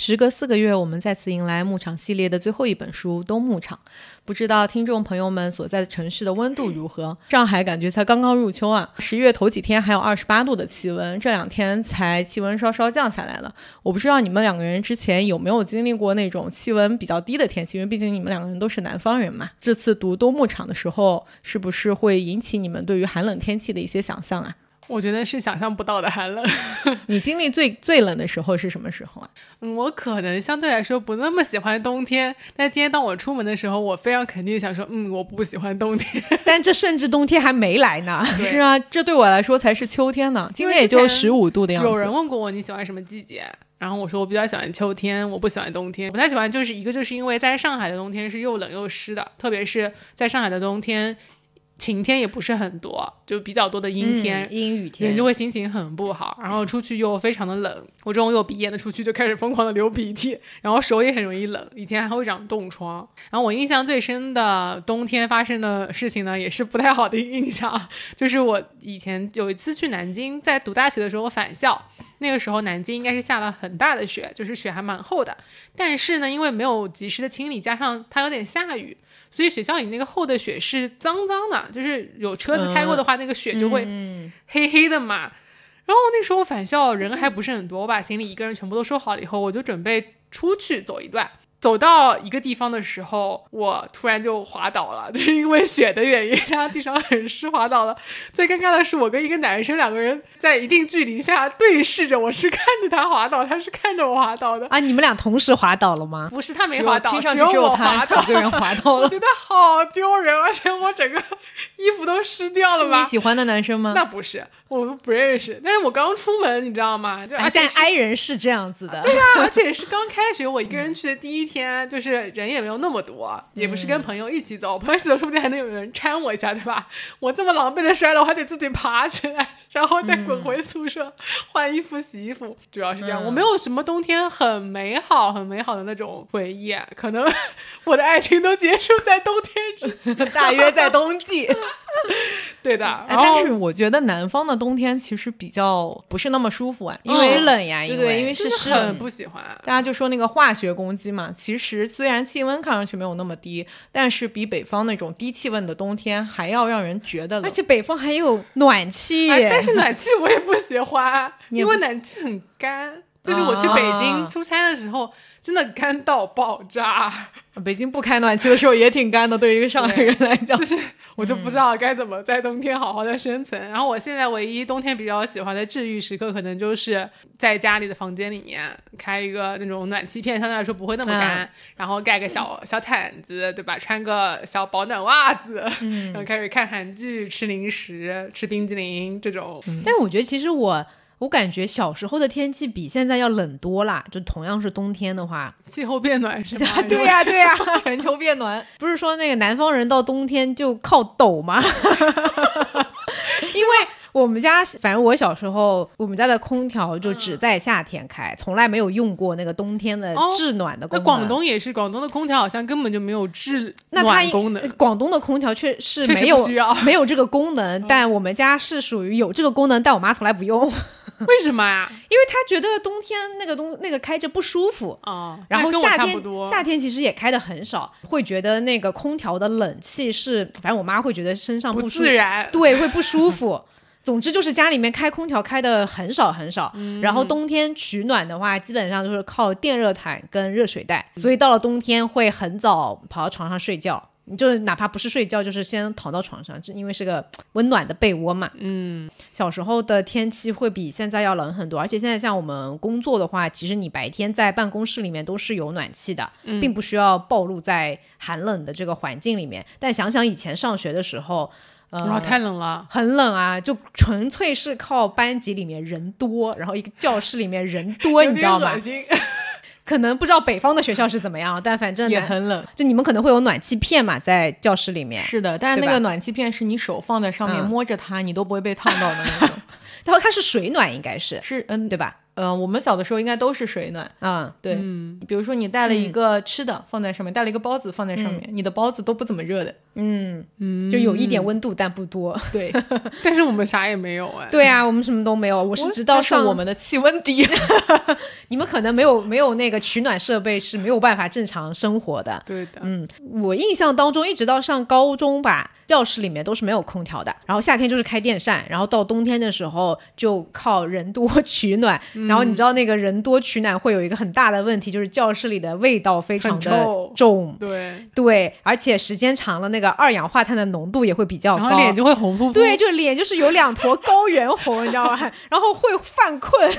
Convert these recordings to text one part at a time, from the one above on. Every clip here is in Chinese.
时隔四个月，我们再次迎来牧场系列的最后一本书《冬牧场》。不知道听众朋友们所在的城市的温度如何？上海感觉才刚刚入秋啊！十一月头几天还有二十八度的气温，这两天才气温稍稍降下来了。我不知道你们两个人之前有没有经历过那种气温比较低的天气，因为毕竟你们两个人都是南方人嘛。这次读《冬牧场》的时候，是不是会引起你们对于寒冷天气的一些想象啊？我觉得是想象不到的寒冷。你经历最最冷的时候是什么时候啊？嗯，我可能相对来说不那么喜欢冬天，但今天当我出门的时候，我非常肯定想说，嗯，我不喜欢冬天。但这甚至冬天还没来呢。是啊，这对我来说才是秋天呢。今天也就十五度的样子。有人问过我你喜欢什么季节，然后我说我比较喜欢秋天，我不喜欢冬天。不太喜欢就是一个就是因为在上海的冬天是又冷又湿的，特别是在上海的冬天。晴天也不是很多，就比较多的阴天、阴雨天，人就会心情很不好。然后出去又非常的冷，我这种有鼻炎的出去就开始疯狂的流鼻涕，然后手也很容易冷。以前还会长冻疮。然后我印象最深的冬天发生的事情呢，也是不太好的印象，就是我以前有一次去南京，在读大学的时候返校，那个时候南京应该是下了很大的雪，就是雪还蛮厚的。但是呢，因为没有及时的清理，加上它有点下雨。所以学校里那个厚的雪是脏脏的，就是有车子开过的话，那个雪就会黑黑的嘛。然后那时候返校人还不是很多，我把行李一个人全部都收好了以后，我就准备出去走一段。走到一个地方的时候，我突然就滑倒了，就是因为雪的原因，然后地上很湿，滑倒了。最尴尬的是，我跟一个男生两个人在一定距离下对视着，我是看着他滑倒，他是看着我滑倒的。啊，你们俩同时滑倒了吗？不是，他没滑倒，只有我滑倒，一个人滑倒了。我觉得好丢人，而且我整个衣服都湿掉了。是你喜欢的男生吗？那不是。我都不认识，但是我刚出门，你知道吗？就而且爱人是这样子的，对呀，而且是刚开学，我一个人去的第一天，就是人也没有那么多，也不是跟朋友一起走，朋友一起走说不定还能有人搀我一下，对吧？我这么狼狈的摔了，我还得自己爬起来，然后再滚回宿舍换衣服、洗衣服，主要是这样。我没有什么冬天很美好、很美好的那种回忆，可能我的爱情都结束在冬天之前，大约在冬季。对的，但是我觉得南方的冬天其实比较不是那么舒服啊，因为冷呀，对对，因为是湿，很不喜欢。大家就说那个化学攻击嘛，其实虽然气温看上去没有那么低，但是比北方那种低气温的冬天还要让人觉得冷。而且北方还有暖气，但是暖气我也不喜欢，因为暖气很干。就是我去北京出差的时候。真的干到爆炸！北京不开暖气的时候也挺干的，对于一个上海人来讲，就是我就不知道该怎么在冬天好好的生存。然后我现在唯一冬天比较喜欢的治愈时刻，可能就是在家里的房间里面开一个那种暖气片，相对来说不会那么干，然后盖个小小毯子，对吧？穿个小保暖袜子，然后开始看韩剧、吃零食、吃冰激凌这种。但我觉得其实我。我感觉小时候的天气比现在要冷多啦，就同样是冬天的话，气候变暖是吧？对呀，对呀，全球变暖，不是说那个南方人到冬天就靠抖吗？因为。我们家反正我小时候，我们家的空调就只在夏天开，从来没有用过那个冬天的制暖的功能。那广东也是，广东的空调好像根本就没有制暖功能。广东的空调确是没有没有这个功能，但我们家是属于有这个功能，但我妈从来不用。为什么呀？因为他觉得冬天那个东那个开着不舒服啊。然后夏天夏天其实也开的很少，会觉得那个空调的冷气是，反正我妈会觉得身上不自然，对，会不舒服。总之就是家里面开空调开的很少很少，然后冬天取暖的话，基本上就是靠电热毯跟热水袋，所以到了冬天会很早跑到床上睡觉，就是哪怕不是睡觉，就是先躺到床上，就因为是个温暖的被窝嘛。嗯，小时候的天气会比现在要冷很多，而且现在像我们工作的话，其实你白天在办公室里面都是有暖气的，并不需要暴露在寒冷的这个环境里面。但想想以前上学的时候。哇，太冷了，很冷啊！就纯粹是靠班级里面人多，然后一个教室里面人多，你知道吗？可能不知道北方的学校是怎么样，但反正也很冷。就你们可能会有暖气片嘛，在教室里面，是的，但是那个暖气片是你手放在上面嗯摸着它，你都不会被烫到的那种。然后它是水暖，应该是是嗯对吧？嗯，我们小的时候应该都是水暖。啊，对，嗯，比如说你带了一个吃的放在上面，带了一个包子放在上面，你的包子都不怎么热的。嗯，就有一点温度，但不多。对，但是我们啥也没有哎。对啊，我们什么都没有。我是直到上我们的气温低。你们可能没有没有那个取暖设备，是没有办法正常生活的。对的，嗯，我印象当中，一直到上高中吧，教室里面都是没有空调的。然后夏天就是开电扇，然后到冬天的时候就靠人多取暖。然后你知道那个人多取暖会有一个很大的问题，就是教室里的味道非常的臭重。对，对，而且时间长了，那个二氧化碳的浓度也会比较高。然后脸就会红扑扑。对，就脸就是有两坨高原红，你知道吧？然后会犯困，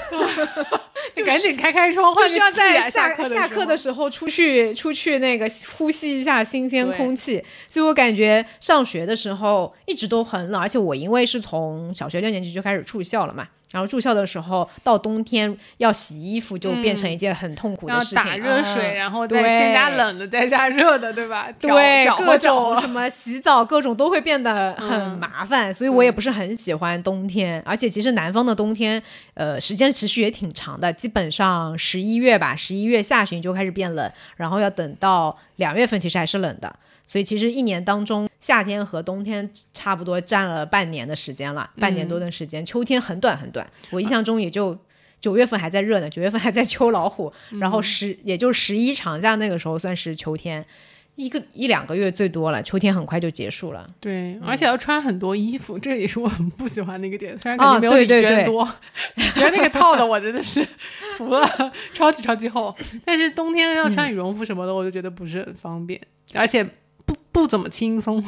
就赶紧开开窗，换就需要在下课下课的。时候出去出去那个呼吸一下新鲜空气。所以我感觉上学的时候一直都很冷，而且我因为是从小学六年级就开始住校了嘛。然后住校的时候，到冬天要洗衣服，就变成一件很痛苦的事情。打热水，嗯然后再对先加冷的，再加热的，对吧？对，各种什么洗澡，各种都会变得很嗯麻烦，所以我也不是很喜欢冬天。而且其实南方的冬天，呃，时间持续也挺长的，基本上十一月吧，十一月下旬就开始变冷，然后要等到两月份，其实还是冷的。所以其实一年当中，夏天和冬天差不多占了半年的时间了，半年多的时间。秋天很短很短，我印象中也就九月份还在热呢，九月份还在秋老虎，然后十也就十一长假那个时候算是秋天。一个一两个月最多了，秋天很快就结束了。对，而且要穿很多衣服，这也是我很不喜欢的一个点。虽然感哦觉没有李对对对娟多，李娟那个套的我真的是服了，超级超级厚。但是冬天要穿羽绒服什么的，我就觉得不是很方便，而且不不怎么轻松。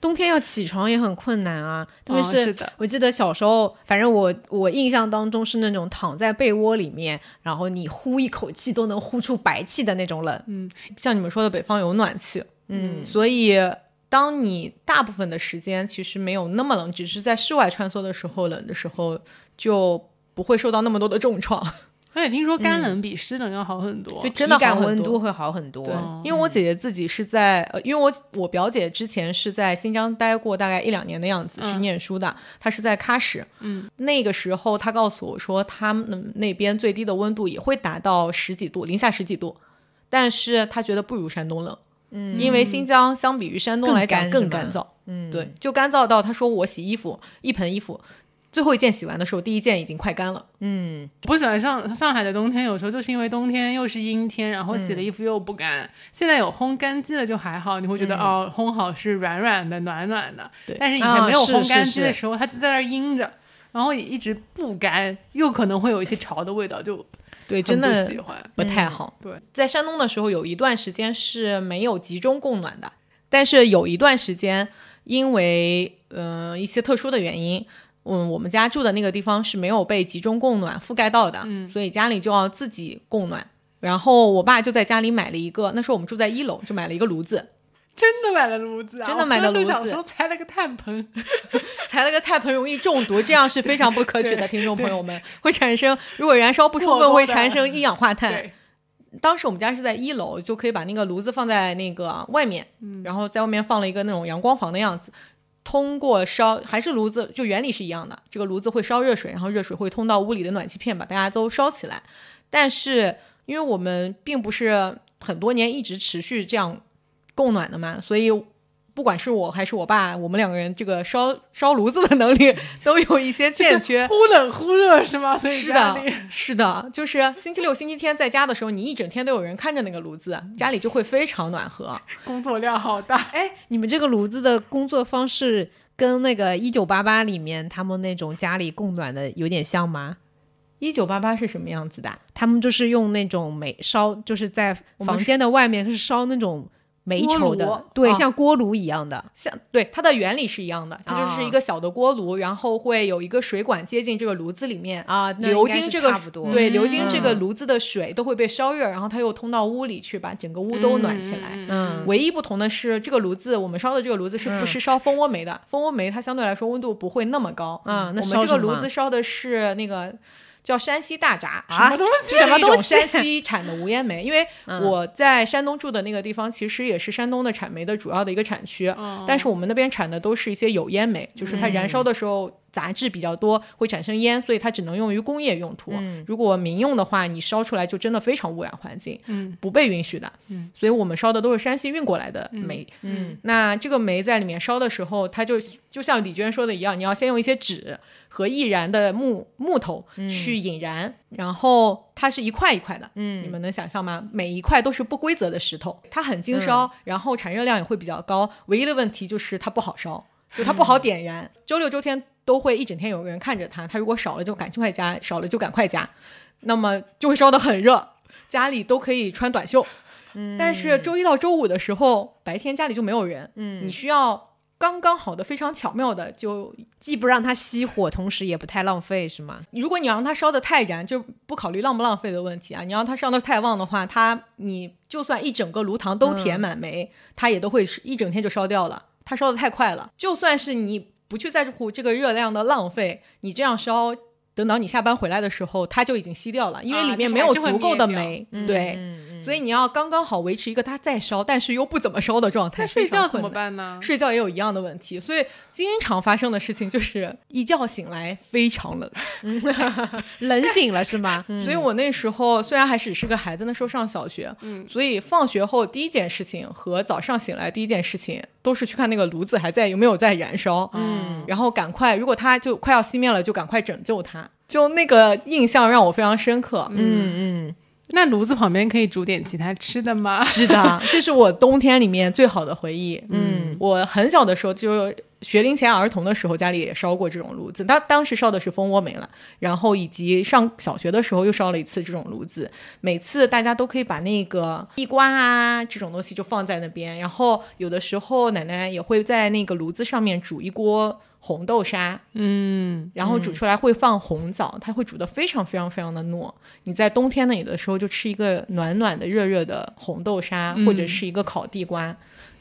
冬天要起床也很困难啊，特别哦是我记得小时候，反正我我印象当中是那种躺在被窝里面，然后你呼一口气都能呼出白气的那种冷。嗯像你们说的，北方有暖气，嗯，所以当你大部分的时间其实没有那么冷，只是在室外穿梭的时候冷的时候，就不会受到那么多的重创。而且听说干冷比湿冷要好很多。就真的体感温度会好很多。对，因为我姐姐自己是在呃，因为我我表姐之前是在新疆待过大概一两年的样子，去嗯念书的。她是在喀什，嗯，那个时候她告诉我说，他们那边最低的温度也会达到十几度，零下十几度，但是她觉得不如山东冷。嗯，因为新疆相比于山东来讲更干燥，嗯，对，就干燥到她说我洗衣服一盆衣服，最后一件洗完的时候，第一件已经快干了。嗯不喜欢上上海的冬天，有时候就是因为冬天又是阴天，然后洗的衣服又不干。现在有烘干机了就还好，你会觉得、哦，烘好是软软的、暖暖的。对但是以前没有烘干机的时候，它就在那儿阴着，然后也一直不干，又可能会有一些潮的味道，就对，真的不喜欢。不太好。对，在山东的时候，有一段时间是没有集中供暖的，但是有一段时间，因为嗯、呃一些特殊的原因，嗯，我们家住的那个地方是没有被集中供暖覆盖到的，嗯，所以家里就要自己供暖。然后我爸就在家里买了一个，那时候我们住在一楼，就买了一个炉子，真的买了炉子啊！真的买了炉子就想说拆了个炭盆，裁了个炭盆容易中毒，这样是非常不可取的，听众朋友们会产生，如果燃烧不充分会产生一氧化碳。当时我们家是在一楼，就可以把那个炉子放在那个外面，然后在外面放了一个那种阳光房的样子。通过烧还是炉子，就原理是一样的。这个炉子会烧热水，然后热水会通到屋里的暖气片，把大家都烧起来。但是因为我们并不是很多年一直持续这样供暖的嘛，所以不管是我还是我爸，我们两个人这个烧烧炉子的能力 都有一些欠缺。忽冷忽热是吗？所以是的，是的，就是星期六、星期天在家的时候，你一整天都有人看着那个炉子，家里就会非常暖和。工作量好大。哎，你们这个炉子的工作方式跟那个一九八八里面他们那种家里供暖的有点像吗？一九八八是什么样子的？他们就是用那种煤烧，就是在房间的外面是烧那种煤球炉的，对，啊像锅炉一样的。像对它的原理是一样的，它就是一个小的锅炉，然后会有一个水管接近这个炉子里面。啊，那流经这个差不多，对，嗯流经这个炉子的水都会被烧热，然后它又通到屋里去，把整个屋都暖起来。嗯，唯一不同的是，这个炉子我们烧的这个炉子是不是烧蜂窝煤的？蜂窝煤它相对来说温度不会那么高。嗯那我们这个炉子烧的是那个叫山西大闸，啊什么东 西是一种什么东西山西产的无烟煤。因为我在山东住的那个地方，其实也是山东的产煤的主要的一个产区，但是我们那边产的都是一些有烟煤，就是它燃烧的时候。杂质比较多，会产生烟，所以它只能用于工业用途。如果民用的话，你烧出来就真的非常污染环境，嗯，不被允许的。嗯，所以我们烧的都是山西运过来的煤。嗯，那这个煤在里面烧的时候，它就就像李娟说的一样，你要先用一些纸和易燃的木木头去引燃，然后它是一块一块的。嗯，你们能想象吗？每一块都是不规则的石头，它很经烧，然后产热量也会比较高。唯一的问题就是它不好烧，就它不好点燃。周六周天。都会一整天有个人看着它，它如果少了就赶快加，少了就赶快加，那么就会烧得很热，家里都可以穿短袖。嗯，但是周一到周五的时候，白天家里就没有人，嗯，你需要刚刚好的、非常巧妙的，就既不让它熄火，同时也不太浪费，是吗？如果你让它烧得太燃，就不考虑浪不浪费的问题啊。你让它烧得太旺的话，它你就算一整个炉膛都填满煤，它也都会一整天就烧掉了。它烧得太快了，就算是你。不去在乎这个热量的浪费，你这样烧，等到你下班回来的时候，它就已经吸掉了，因为里面没有足够的煤。对，所以你要刚刚好维持一个它在烧，但是又不怎么烧的状态。那睡觉怎么办呢？睡觉也有一样的问题，所以经常发生的事情就是一觉醒来非常冷，冷醒了是吗？所以我那时候虽然还只是个孩子，那时候上小学，嗯，所以放学后第一件事情和早上醒来第一件事情。都是去看那个炉子还在有没有在燃烧，嗯，然后赶快，如果它就快要熄灭了，就赶快拯救它。就那个印象让我非常深刻，嗯嗯。那炉子旁边可以煮点其他吃的吗？是的，这是我冬天里面最好的回忆。嗯，我很小的时候就学龄前儿童的时候，家里也烧过这种炉子。当当时烧的是蜂窝煤了，然后以及上小学的时候又烧了一次这种炉子。每次大家都可以把那个地瓜啊这种东西就放在那边，然后有的时候奶奶也会在那个炉子上面煮一锅。红豆沙，嗯，然后煮出来会放红枣，它会煮的非常非常非常的糯。你在冬天呢，有的时候就吃一个暖暖的、热热的红豆沙，或者是一个烤地瓜，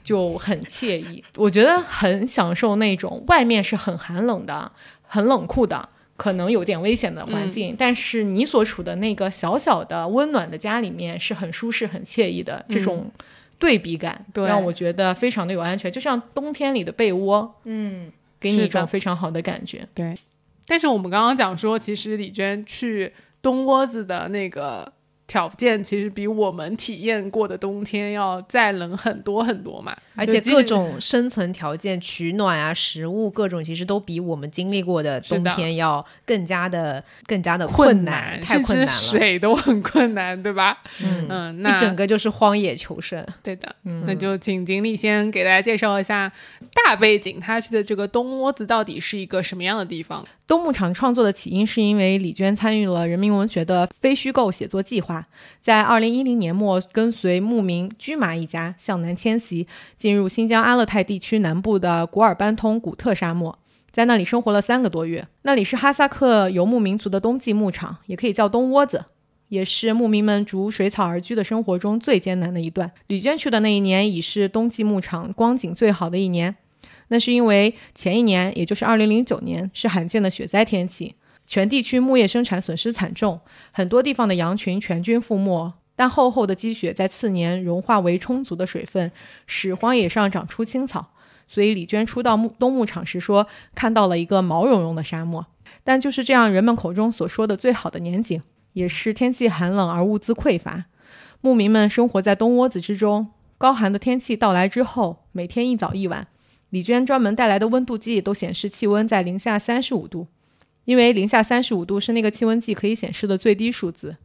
就很惬意。我觉得很享受那种外面是很寒冷的、很冷酷的，可能有点危险的环境，但是你所处的那个小小的温暖的家里面是很舒适、很惬意的。这种对比感让我觉得非常的有安全，就像冬天里的被窝，嗯。给你一种非常好的感觉，对。但是我们刚刚讲说，其实李娟去东窝子的那个。条件其实比我们体验过的冬天要再冷很多很多嘛，而且各种生存条件、取暖啊、食物各种，其实都比我们经历过的冬天要更加的、更加的困难，太困难了，水都很困难，对吧？嗯嗯，那一整个就是荒野求生。对的，嗯那就请经理先给大家介绍一下大背景，他去的这个东窝子到底是一个什么样的地方？东牧场创作的起因是因为李娟参与了人民文学的非虚构写作计划，在二零一零年末跟随牧民居马一家向南迁徙，进入新疆阿勒泰地区南部的古尔班通古特沙漠，在那里生活了三个多月。那里是哈萨克游牧民族的冬季牧场，也可以叫冬窝子，也是牧民们逐水草而居的生活中最艰难的一段。李娟去的那一年已是冬季牧场光景最好的一年。那是因为前一年，也就是二零零九年，是罕见的雪灾天气，全地区牧业生产损失惨重，很多地方的羊群全军覆没。但厚厚的积雪在次年融化为充足的水分，使荒野上长出青草。所以李娟初到牧东牧场时说，看到了一个毛茸茸的沙漠。但就是这样，人们口中所说的最好的年景，也是天气寒冷而物资匮乏。牧民们生活在冬窝子之中，高寒的天气到来之后，每天一早一晚。李娟专门带来的温度计都显示气温在零下三十五度，因为零下三十五度是那个气温计可以显示的最低数字。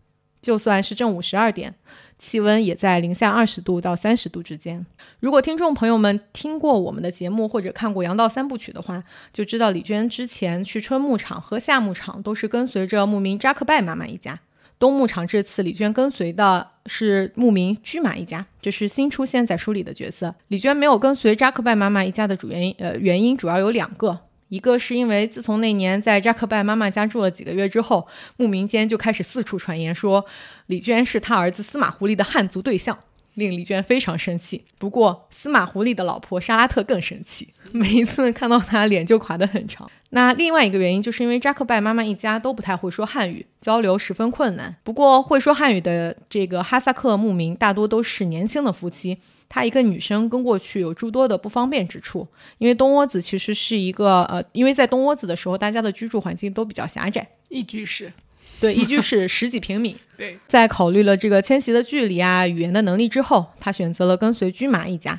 就算是正午十二点，气温也在零下二十度到三十度之间。如果听众朋友们听过我们的节目或者看过《羊道三部曲》的话，就知道李娟之前去春牧场和夏牧场都是跟随着牧民扎克拜妈妈一家。东牧场这次李娟跟随的是牧民居马一家，这是新出现在书里的角色。李娟没有跟随扎克拜妈妈一家的主原因，呃，原因主要有两个，一个是因为自从那年在扎克拜妈妈家住了几个月之后，牧民间就开始四处传言说李娟是他儿子司马狐狸的汉族对象，令李娟非常生气。不过司马狐狸的老婆沙拉特更生气，每一次看到他脸就垮得很长。那另外一个原因就是因为扎克拜妈妈一家都不太会说汉语，交流十分困难。不过会说汉语的这个哈萨克牧民大多都是年轻的夫妻，她一个女生跟过去有诸多的不方便之处。因为东窝子其实是一个呃，因为在东窝子的时候，大家的居住环境都比较狭窄，一居室，对，一居室十几平米。对，在考虑了这个迁徙的距离啊、语言的能力之后，他选择了跟随驹麻一家。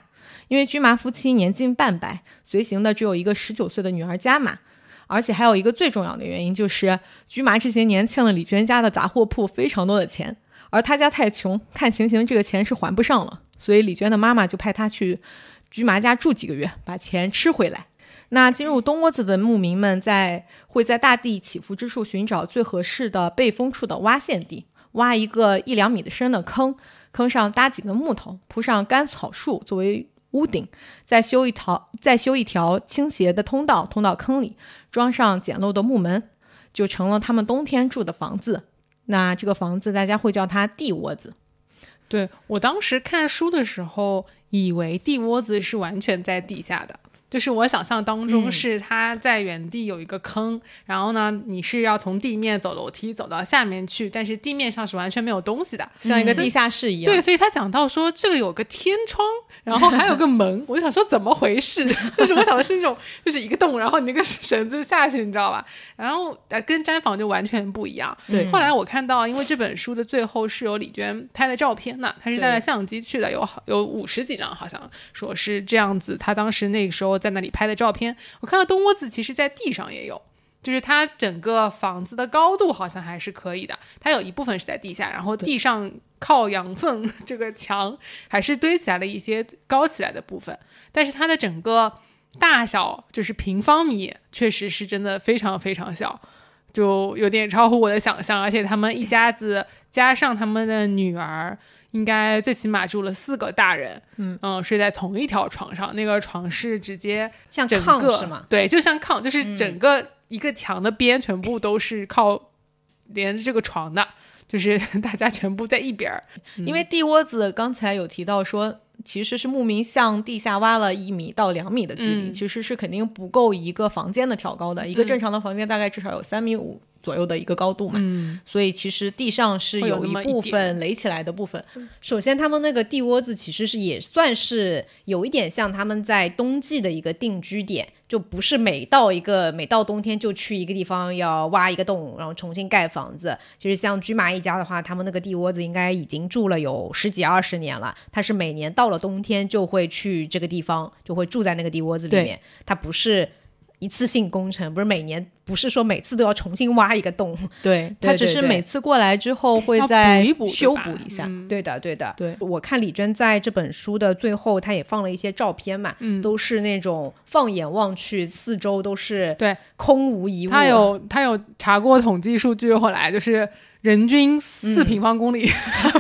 因为驹麻夫妻年近半百，随行的只有一个十九岁的女儿加玛。而且还有一个最重要的原因，就是菊麻这些年欠了李娟家的杂货铺非常多的钱，而他家太穷，看情形这个钱是还不上了，所以李娟的妈妈就派他去菊麻家住几个月，把钱吃回来。那进入东窝子的牧民们在会在大地起伏之处寻找最合适的背风处的挖陷地，挖一个一两米的深的坑，坑上搭几根木头，铺上干草树作为屋顶，再修一条再修一条倾斜的通道通到坑里，装上简陋的木门，就成了他们冬天住的房子。那这个房子大家会叫它地窝子。对我当时看书的时候，以为地窝子是完全在地下的，就是我想象当中是它在原地有一个坑，然后呢，你是要从地面走楼梯走到下面去，但是地面上是完全没有东西的，像一个地下室一样。对，所以他讲到说这个有个天窗，然后还有个门，我就想说怎么回事？就是我想的是那种就是一个洞，然后你那个绳子下去，你知道吧？然后呃跟毡房就完全不一样。对后来我看到，因为这本书的最后是有李娟拍的照片呢，她是带了相机去的，有好有五十几张，好像说是这样子。她当时那个时候在那里拍的照片，我看到东窝子其实在地上也有。就是它整个房子的高度好像还是可以的，它有一部分是在地下，然后地上靠羊粪 这个墙还是堆起来了一些高起来的部分，但是它的整个大小就是平方米，确实是真的非常非常小，就有点超乎我的想象，而且他们一家子加上他们的女儿。应该最起码住了四个大人，嗯睡在同一条床上，那个床是直接像整个炕是吗？对，就像炕，就是整个一个墙的边全部都是靠连着这个床的，就是 大家全部在一边儿。因为地窝子刚才有提到说，其实是牧民向地下挖了一米到两米的距离，嗯其实是肯定不够一个房间的挑高的。一个正常的房间大概至少有三米五左右的一个高度嘛，嗯，所以其实地上是有有一部分垒起来的部分。首先，他们那个地窝子其实是也算是有一点像他们在冬季的一个定居点，就不是每到一个每到冬天就去一个地方要挖一个洞，然后重新盖房子。其实像居麻一家的话，他们那个地窝子应该已经住了有十几二十年了。他是每年到了冬天就会去这个地方，就会住在那个地窝子里面。他不是一次性工程，不是每年，不是说每次都要重新挖一个洞。对，对他只是每次过来之后会再补一补修补一下。嗯对的，对的，对我看李娟在这本书的最后，她也放了一些照片嘛，嗯都是那种放眼望去，四周都是对空无一物。他有他有查过统计数据，后来就是人均嗯四平方公里，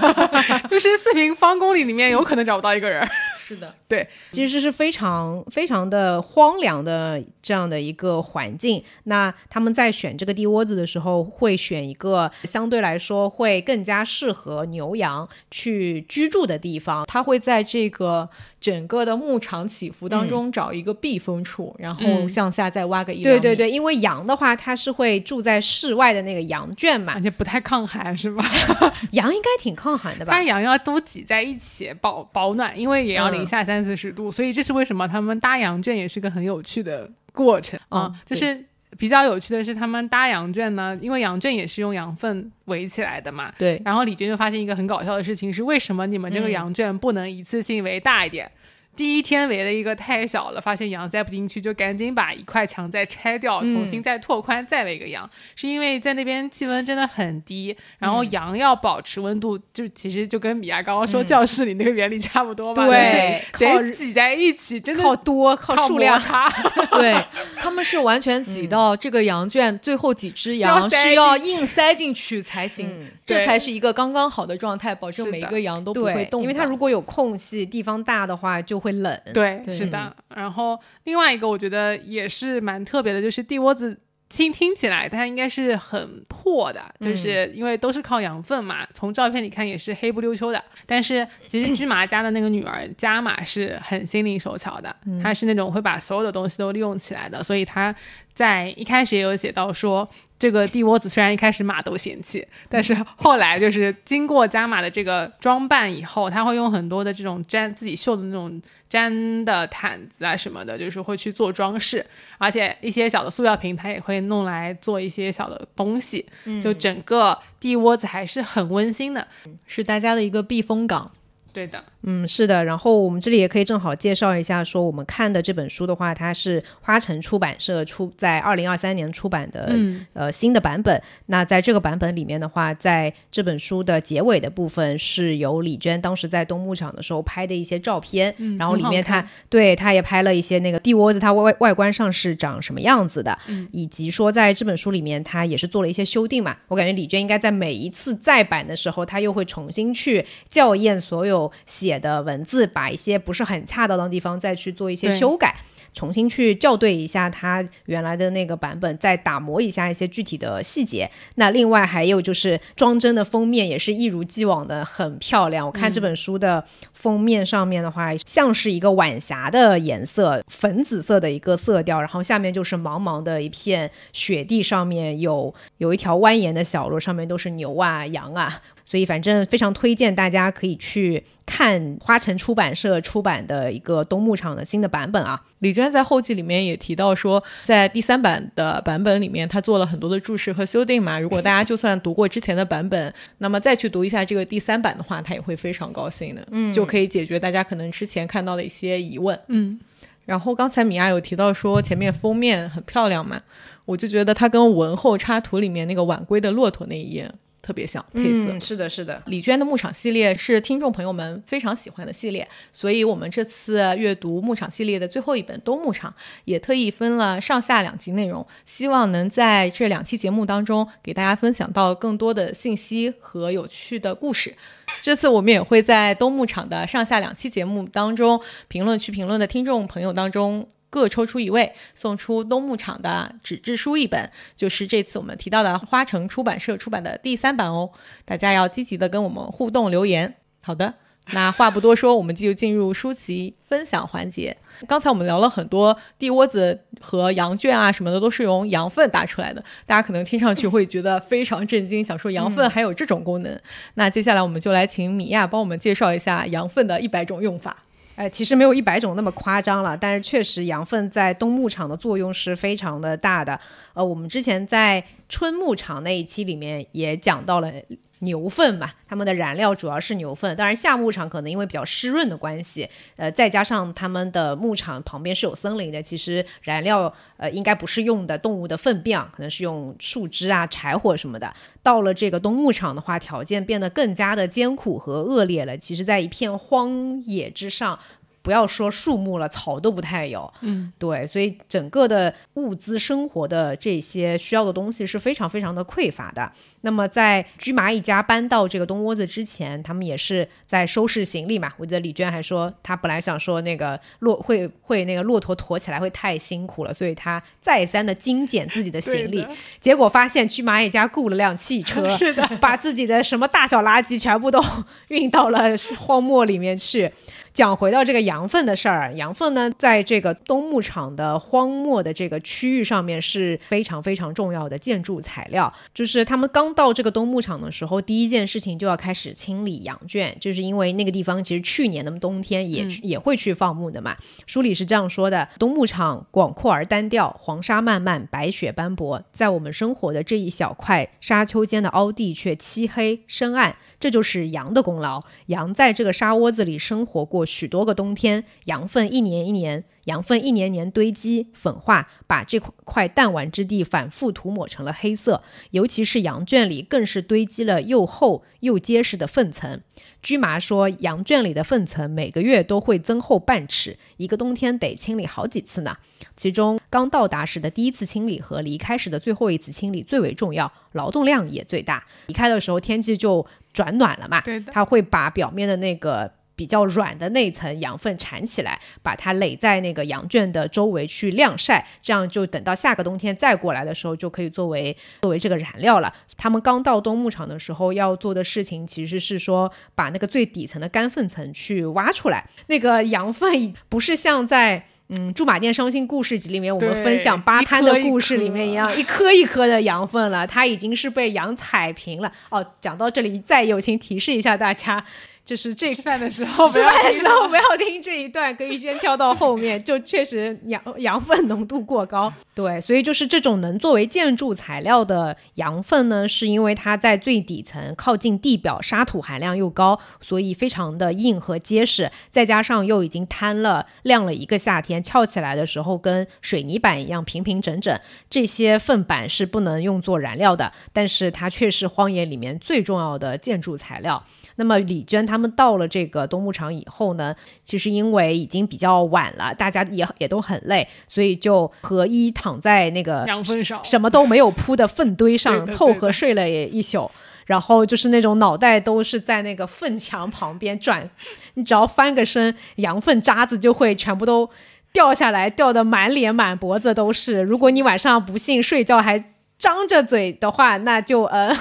就是四平方公里里面有可能找不到一个人。是的，对其实是非常非常的荒凉的这样的一个环境。那他们在选这个地窝子的时候，会选一个相对来说会更加适合牛羊去居住的地方。他会在这个整个的牧场起伏当中找一个避风处，然后嗯向下再挖个一。对对对，因为羊的话，它是会住在室外的那个羊圈嘛而，且不太抗寒是吧？羊应该挺抗寒的吧但？羊要都挤在一起保保暖，因为也要零下三四十度，所以这是为什么他们搭羊圈也是个很有趣的过程啊、嗯就是。比较有趣的是，他们搭羊圈呢，因为羊圈也是用羊粪围起来的嘛。对然后李娟就发现一个很搞笑的事情是，为什么你们这个羊圈不能一次性围大一点？第一天围了一个太小了，发现羊塞不进去，就赶紧把一块墙再拆掉，重新再拓宽，再围一个羊。是因为在那边气温真的很低，然后羊要保持温度，就其实就跟米娅刚刚说教室里那个原理差不多嘛，对。就是靠得挤在一起，真的靠多靠靠数量。差。对，他们是完全挤到这个羊圈，最后几只羊是要硬塞进去才行，嗯。这才是一个刚刚好的状态，保证每一个羊都不会，动。因为它如果有空隙，地方大的话就会冷。对，对是的。然后另外一个我觉得也是蛮特别的，就是地窝子听听起来它应该是很破的，就是因为都是靠养分嘛。从照片里看也是黑不溜秋的，但是其实芝麻家的那个女儿加玛是很心灵手巧的，她是那种会把所有的东西都利用起来的，所以她在一开始也有写到说，这个地窝子虽然一开始马都嫌弃，但是后来就是经过加马的这个装扮以后，他会用很多的这种粘自己绣的那种粘的毯子啊什么的，就是会去做装饰，而且一些小的塑料瓶他也会弄来做一些小的东西，就整个地窝子还是很温馨的。是大家的一个避风港。对的，嗯，是的。然后我们这里也可以正好介绍一下，说我们看的这本书的话，它是花城出版社出在二零二三年出版的，嗯呃新的版本。那在这个版本里面的话，在这本书的结尾的部分是由李娟当时在东牧场的时候拍的一些照片，嗯然后里面她对她也拍了一些那个地窝子它外外外观上是长什么样子的，嗯以及说在这本书里面她也是做了一些修订嘛。我感觉李娟应该在每一次再版的时候，她又会重新去校验所有写的文字，把一些不是很恰当的地方再去做一些修改。重新去校对一下它原来的那个版本，再打磨一下一些具体的细节。那另外还有就是装帧的封面也是一如既往的很漂亮。我看这本书的封面上面的话，像是一个晚霞的颜色，粉紫色的一个色调，然后下面就是茫茫的一片雪地，上面有有一条蜿蜒的小路，上面都是牛啊羊啊。所以反正非常推荐大家可以去看花城出版社出版的一个东牧场的新的版本啊。李娟在后记里面也提到说，在第三版的版本里面，她做了很多的注释和修订嘛。如果大家就算读过之前的版本，那么再去读一下这个第三版的话，她也会非常高兴的，嗯，就可以解决大家可能之前看到的一些疑问。嗯，然后刚才米娅有提到说前面封面很漂亮嘛，我就觉得它跟文后插图里面那个晚归的骆驼那一页特别像，配色。嗯，是的，是的。李娟的牧场系列是听众朋友们非常喜欢的系列，所以我们这次阅读牧场系列的最后一本《冬牧场》，也特意分了上下两集内容，希望能在这两期节目当中给大家分享到更多的信息和有趣的故事。这次我们也会在冬牧场的上下两期节目当中，评论区评论的听众朋友当中。各抽出一位，送出东牧场的纸质书一本，就是这次我们提到的花城出版社出版的第三版哦。大家要积极的跟我们互动留言。好的，那话不多说，我们就进入书籍分享环节。刚才我们聊了很多地窝子和羊圈啊什么的，都是用羊粪打出来的，大家可能听上去会觉得非常震惊，想说羊粪还有这种功能。那接下来我们就来请米娅帮我们介绍一下羊粪的一百种用法。哎，其实没有一百种那么夸张了，但是确实羊粪在冬牧场的作用是非常的大的。呃，我们之前在春牧场那一期里面也讲到了牛粪嘛，它们的燃料主要是牛粪。当然夏牧场可能因为比较湿润的关系，呃，再加上他们的牧场旁边是有森林的，其实燃料呃应该不是用的动物的粪便，可能是用树枝啊、柴火什么的。到了这个冬牧场的话，条件变得更加的艰苦和恶劣了。其实，在一片荒野之上。不要说树木了，草都不太有。嗯，对，所以整个的物资生活的这些需要的东西是非常非常的匮乏的。那么在居蚂蚁家搬到这个东窝子之前，他们也是在收拾行李嘛。我记得李娟还说，她本来想说那个骆会会那个骆驼驮起来会太辛苦了，所以她再三的精简自己的行李，结果发现居蚂蚁家雇了辆汽车，是的，把自己的什么大小垃圾全部都运到了荒漠里面去。讲回到这个羊粪的事儿，羊粪呢，在这个东牧场的荒漠的这个区域上面是非常非常重要的建筑材料。就是他们刚到这个东牧场的时候，第一件事情就要开始清理羊圈，就是因为那个地方其实去年的冬天也、也会去放牧的嘛。书里是这样说的：东牧场广阔而单调，黄沙漫漫，白雪斑驳，在我们生活的这一小块沙丘间的凹地却漆黑深暗。这就是羊的功劳。羊在这个沙窝子里生活过许多个冬天，羊粪一年一年，羊粪一年年堆积粉化，把这块弹丸之地反复涂抹成了黑色。尤其是羊圈里，更是堆积了又厚又结实的粪层。驹麻说，羊圈里的粪层每个月都会增厚半尺，一个冬天得清理好几次呢。其中，刚到达时的第一次清理和离开时的最后一次清理最为重要，劳动量也最大。离开的时候天气就转暖了嘛，它会把表面的那个。比较软的那层羊粪铲起来，把它垒在那个羊圈的周围去晾晒，这样就等到下个冬天再过来的时候，就可以作为作为这个燃料了。他们刚到冬牧场的时候要做的事情，其实是说把那个最底层的干粪层去挖出来。那个羊粪不是像在嗯《驻马店伤心故事集》里面我们分享八滩的故事里面一 样，一颗一颗的羊粪了，它已经是被羊踩平了。哦，讲到这里，再友情提示一下大家，就是这吃饭的时候吃饭的时候 不要听这一段，可以先跳到后面，就确实羊羊粪浓度过高。对，所以就是这种能作为建筑材料的羊粪呢，是因为它在最底层靠近地表，沙土含量又高，所以非常的硬和结实，再加上又已经摊了晾了一个夏天，翘起来的时候跟水泥板一样平平整整。这些粪板是不能用作燃料的，但是它却是荒野里面最重要的建筑材料。那么李娟他们到了这个冬牧场以后呢，其实因为已经比较晚了，大家也也都很累，所以就合一躺在那个羊粪上，什么都没有铺的粪堆上 凑合睡了一宿。然后就是那种脑袋都是在那个粪墙旁边转，你只要翻个身，羊粪渣子就会全部都掉下来，掉的满脸满脖子都是。如果你晚上不幸睡觉还张着嘴的话，那就呃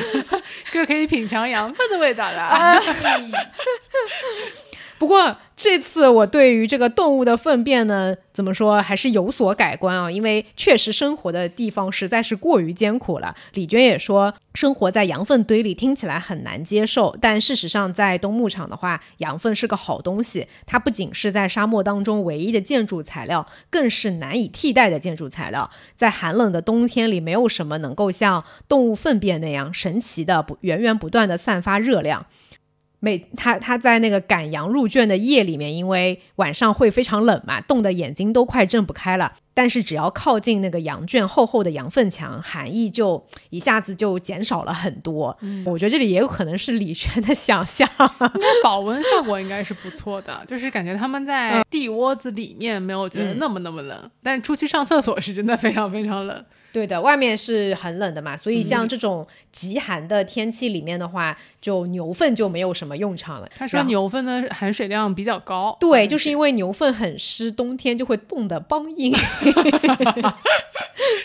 就可以品尝羊粪的味道了。啊 不过这次我对于这个动物的粪便呢，怎么说还是有所改观啊？因为确实生活的地方实在是过于艰苦了。李娟也说，生活在羊粪堆里听起来很难接受，但事实上在冬牧场的话，羊粪是个好东西。它不仅是在沙漠当中唯一的建筑材料，更是难以替代的建筑材料。在寒冷的冬天里，没有什么能够像动物粪便那样神奇的不源源不断的散发热量。每他他在那个赶羊入圈的夜里面，因为晚上会非常冷嘛，冻得眼睛都快睁不开了。但是只要靠近那个羊圈厚厚的羊粪墙，寒意就一下子就减少了很多。我觉得这里也有可能是李轩的想象。保温效果应该是不错的，就是感觉他们在地窝子里面没有觉得那么那么冷，但出去上厕所是真的非常非常冷。对的，外面是很冷的嘛，所以像这种极寒的天气里面的话，就牛粪就没有什么用场了。他说牛粪的含水量比较高，对，就是因为牛粪很湿，冬天就会冻得梆硬。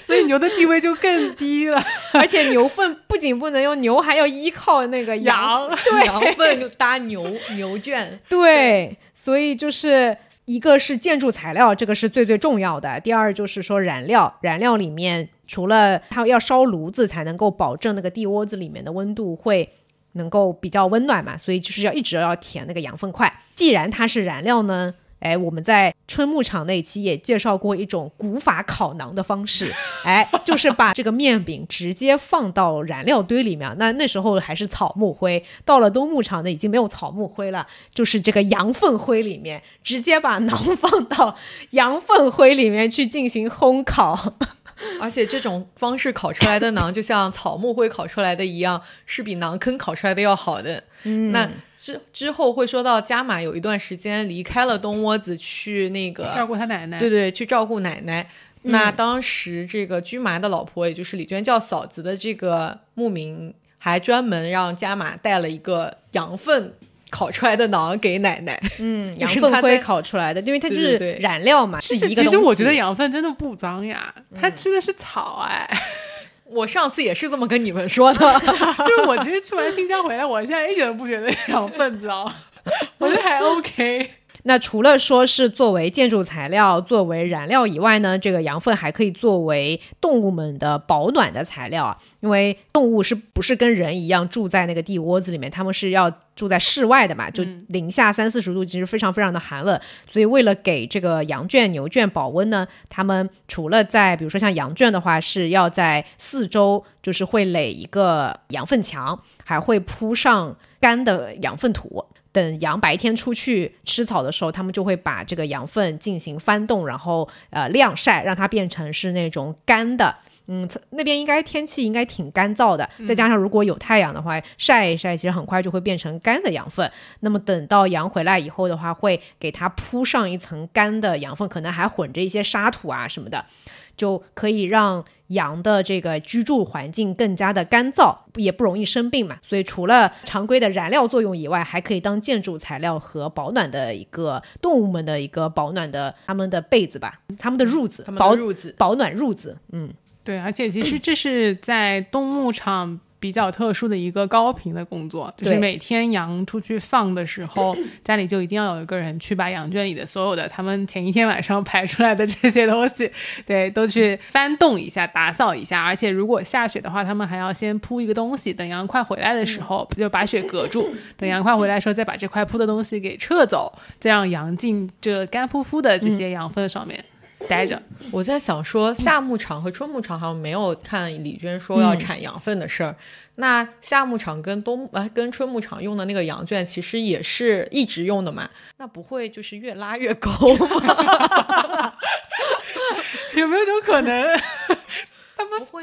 所以牛的地位就更低了。而且牛粪不仅不能用，牛还要依靠那个羊。羊 羊粪搭牛牛圈，对，所以就是一个是建筑材料，这个是最最重要的。第二就是说燃料，燃料里面除了它要烧炉子才能够保证那个地窝子里面的温度会。能够比较温暖嘛，所以就是要一直要填那个羊粪块。既然它是燃料呢，哎，我们在春牧场那一期也介绍过一种古法烤馕的方式，哎，就是把这个面饼直接放到燃料堆里面。那那时候还是草木灰，到了冬牧场呢，已经没有草木灰了，就是这个羊粪灰里面，直接把 馕放到羊粪灰里面去进行烘烤。而且这种方式烤出来的馕，就像草木灰烤出来的一样，是比馕坑烤出来的要好的。嗯，那之之后会说到加马有一段时间离开了东窝子，去那个照顾他奶奶。对对，去照顾奶奶。那当时这个居麻的老婆，也就是李娟叫嫂子的这个牧民，还专门让加马带了一个羊粪烤出来的馕给奶奶。嗯，羊粪灰烤出来的，因为它就是对对对燃料嘛，是其实我觉得羊粪真的不脏呀，它吃的是草哎。我上次也是这么跟你们说的。就是我其实去完新疆回来，我现在一点都不觉得羊粪脏，我觉得还 OK。那除了说是作为建筑材料、作为燃料以外呢，这个羊粪还可以作为动物们的保暖的材料啊。因为动物是不是跟人一样住在那个地窝子里面，他们是要住在室外的嘛，就零下三四十度，其实非常非常的寒冷。所以为了给这个羊圈、牛圈保温呢，他们除了在比如说像羊圈的话，是要在四周就是会垒一个羊粪墙，还会铺上干的羊粪土。等羊白天出去吃草的时候，他们就会把这个羊粪进行翻动，然后呃晾晒，让它变成是那种干的嗯，那边应该天气应该挺干燥的，再加上如果有太阳的话，晒一晒，其实很快就会变成干的羊粪。那么等到羊回来以后的话，会给它铺上一层干的羊粪，可能还混着一些沙土啊什么的，就可以让羊的这个居住环境更加的干燥，也不容易生病嘛。所以除了常规的燃料作用以外，还可以当建筑材料和保暖的一个动物们的一个保暖的它们的被子吧，它们的褥子，他们保的褥子，保暖褥子，嗯。对，而且其实这是在冬牧场比较特殊的一个高频的工作，就是每天羊出去放的时候，家里就一定要有一个人去把羊圈里的所有的他们前一天晚上排出来的这些东西，对，都去翻动一下、打扫一下。而且如果下雪的话，他们还要先铺一个东西，等羊快回来的时候就把雪隔住，等羊快回来的时候再把这块铺的东西给撤走，再让羊进这干扑扑的这些羊粪上面。待着，我在想说，夏牧场和春牧场好像没有看李娟说要产羊粪的事儿。那夏牧场跟冬呃跟春牧场用的那个羊圈，其实也是一直用的嘛？那不会就是越拉越高吗？有没有种可能？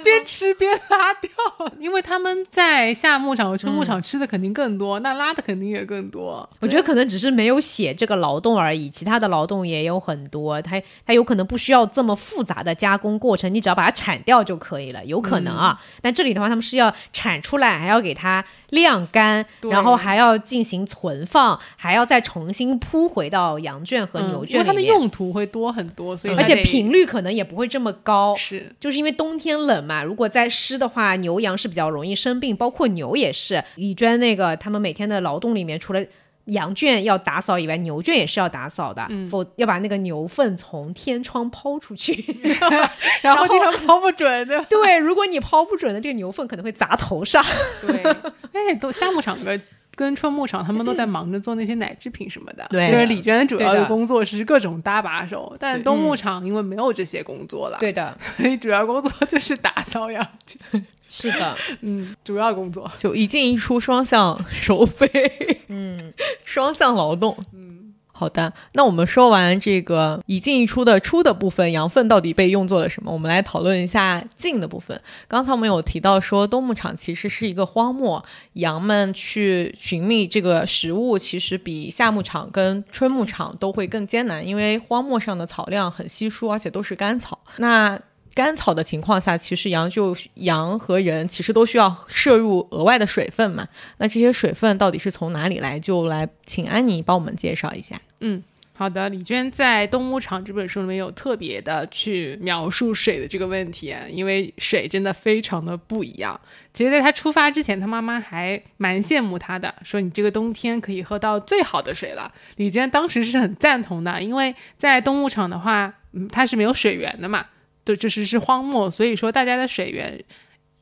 边吃边拉掉，因为他们在夏牧场和春牧场吃的肯定更多，那拉的肯定也更多。我觉得可能只是没有写这个劳动而已，其他的劳动也有很多，它它有可能不需要这么复杂的加工过程，你只要把它铲掉就可以了，有可能啊。但这里的话，他们是要铲出来，还要给它晾干，然后还要进行存放，还要再重新铺回到羊圈和牛嗯因为它的用途会多很多，所以而且频率可能也不会这么高。是。就是因为冬天冷嘛，如果再湿的话，牛羊是比较容易生病，包括牛也是。李娟那个他们每天的劳动里面，除了羊圈要打扫以外，牛圈也是要打扫的，否要把那个牛粪从天窗抛出去。然后经常抛不准的。对，如果你抛不准的，这个牛粪可能会砸头上。对，哎，都夏牧场跟跟春牧场，他们都在忙着做那些奶制品什么的。对就是李娟主要的的工作是各种搭把手，但对冬牧场因为没有这些工作了，，对的，所以主要工作就是打扫羊圈。是的，嗯，主要工作。就一进一出，双向收费，嗯，双向劳动，嗯。好的，那我们说完这个一进一出的出的部分，羊粪到底被用作了什么？我们来讨论一下进的部分。刚才我们有提到说，冬牧场其实是一个荒漠，羊们去寻觅这个食物，其实比夏牧场跟春牧场都会更艰难，因为荒漠上的草量很稀疏，而且都是干草。那干草的情况下，其实羊就羊和人其实都需要摄入额外的水分嘛。那这些水分到底是从哪里来？就来请安妮帮我们介绍一下。嗯，好的，李娟在《动牧场》这本书里面有特别的去描述水的这个问题，因为水真的非常的不一样。其实，在他出发之前，他妈妈还蛮羡慕他的，说你这个冬天可以喝到最好的水了。李娟当时是很赞同的，因为在动牧场的话，嗯，它是没有水源的嘛，对，就是是荒漠，所以说大家的水源。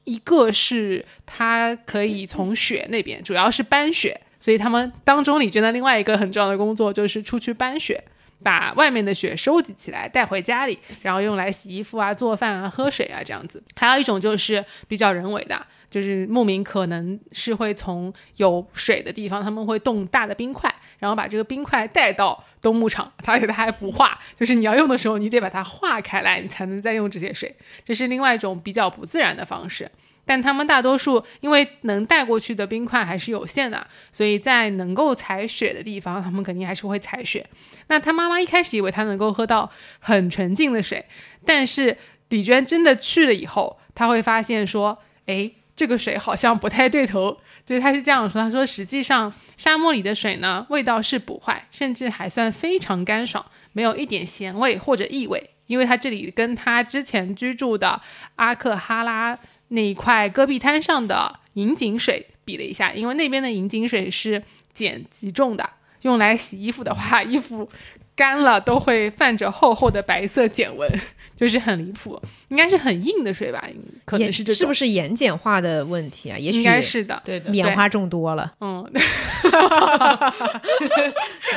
一个是它可以从雪那边，主要是搬雪，所以他们当中李娟的另外一个很重要的工作就是出去搬雪，把外面的雪收集起来带回家里，然后用来洗衣服啊、做饭啊、喝水啊这样子。还有一种就是比较人为的，就是牧民可能是会从有水的地方，他们会冻大的冰块，然后把这个冰块带到冬牧场，而且它还不化，就是你要用的时候，你得把它化开来，你才能再用这些水。这是另外一种比较不自然的方式。但他们大多数因为能带过去的冰块还是有限的，所以在能够采雪的地方，他们肯定还是会采雪。那他妈妈一开始以为他能够喝到很纯净的水，但是李娟真的去了以后，他会发现说，诶，这个水好像不太对头。所以他是这样说，他说实际上沙漠里的水呢，味道是不坏，甚至还算非常干爽，没有一点咸味或者异味。因为他这里跟他之前居住的阿克哈拉那一块戈壁滩上的银井水比了一下，因为那边的银井水是碱极重的，用来洗衣服的话，衣服干了都会泛着厚厚的白色碱纹，就是很离谱。应该是很硬的水吧？可能是是不是盐碱化的问题啊？也许应该是的。对的，棉花种多了。嗯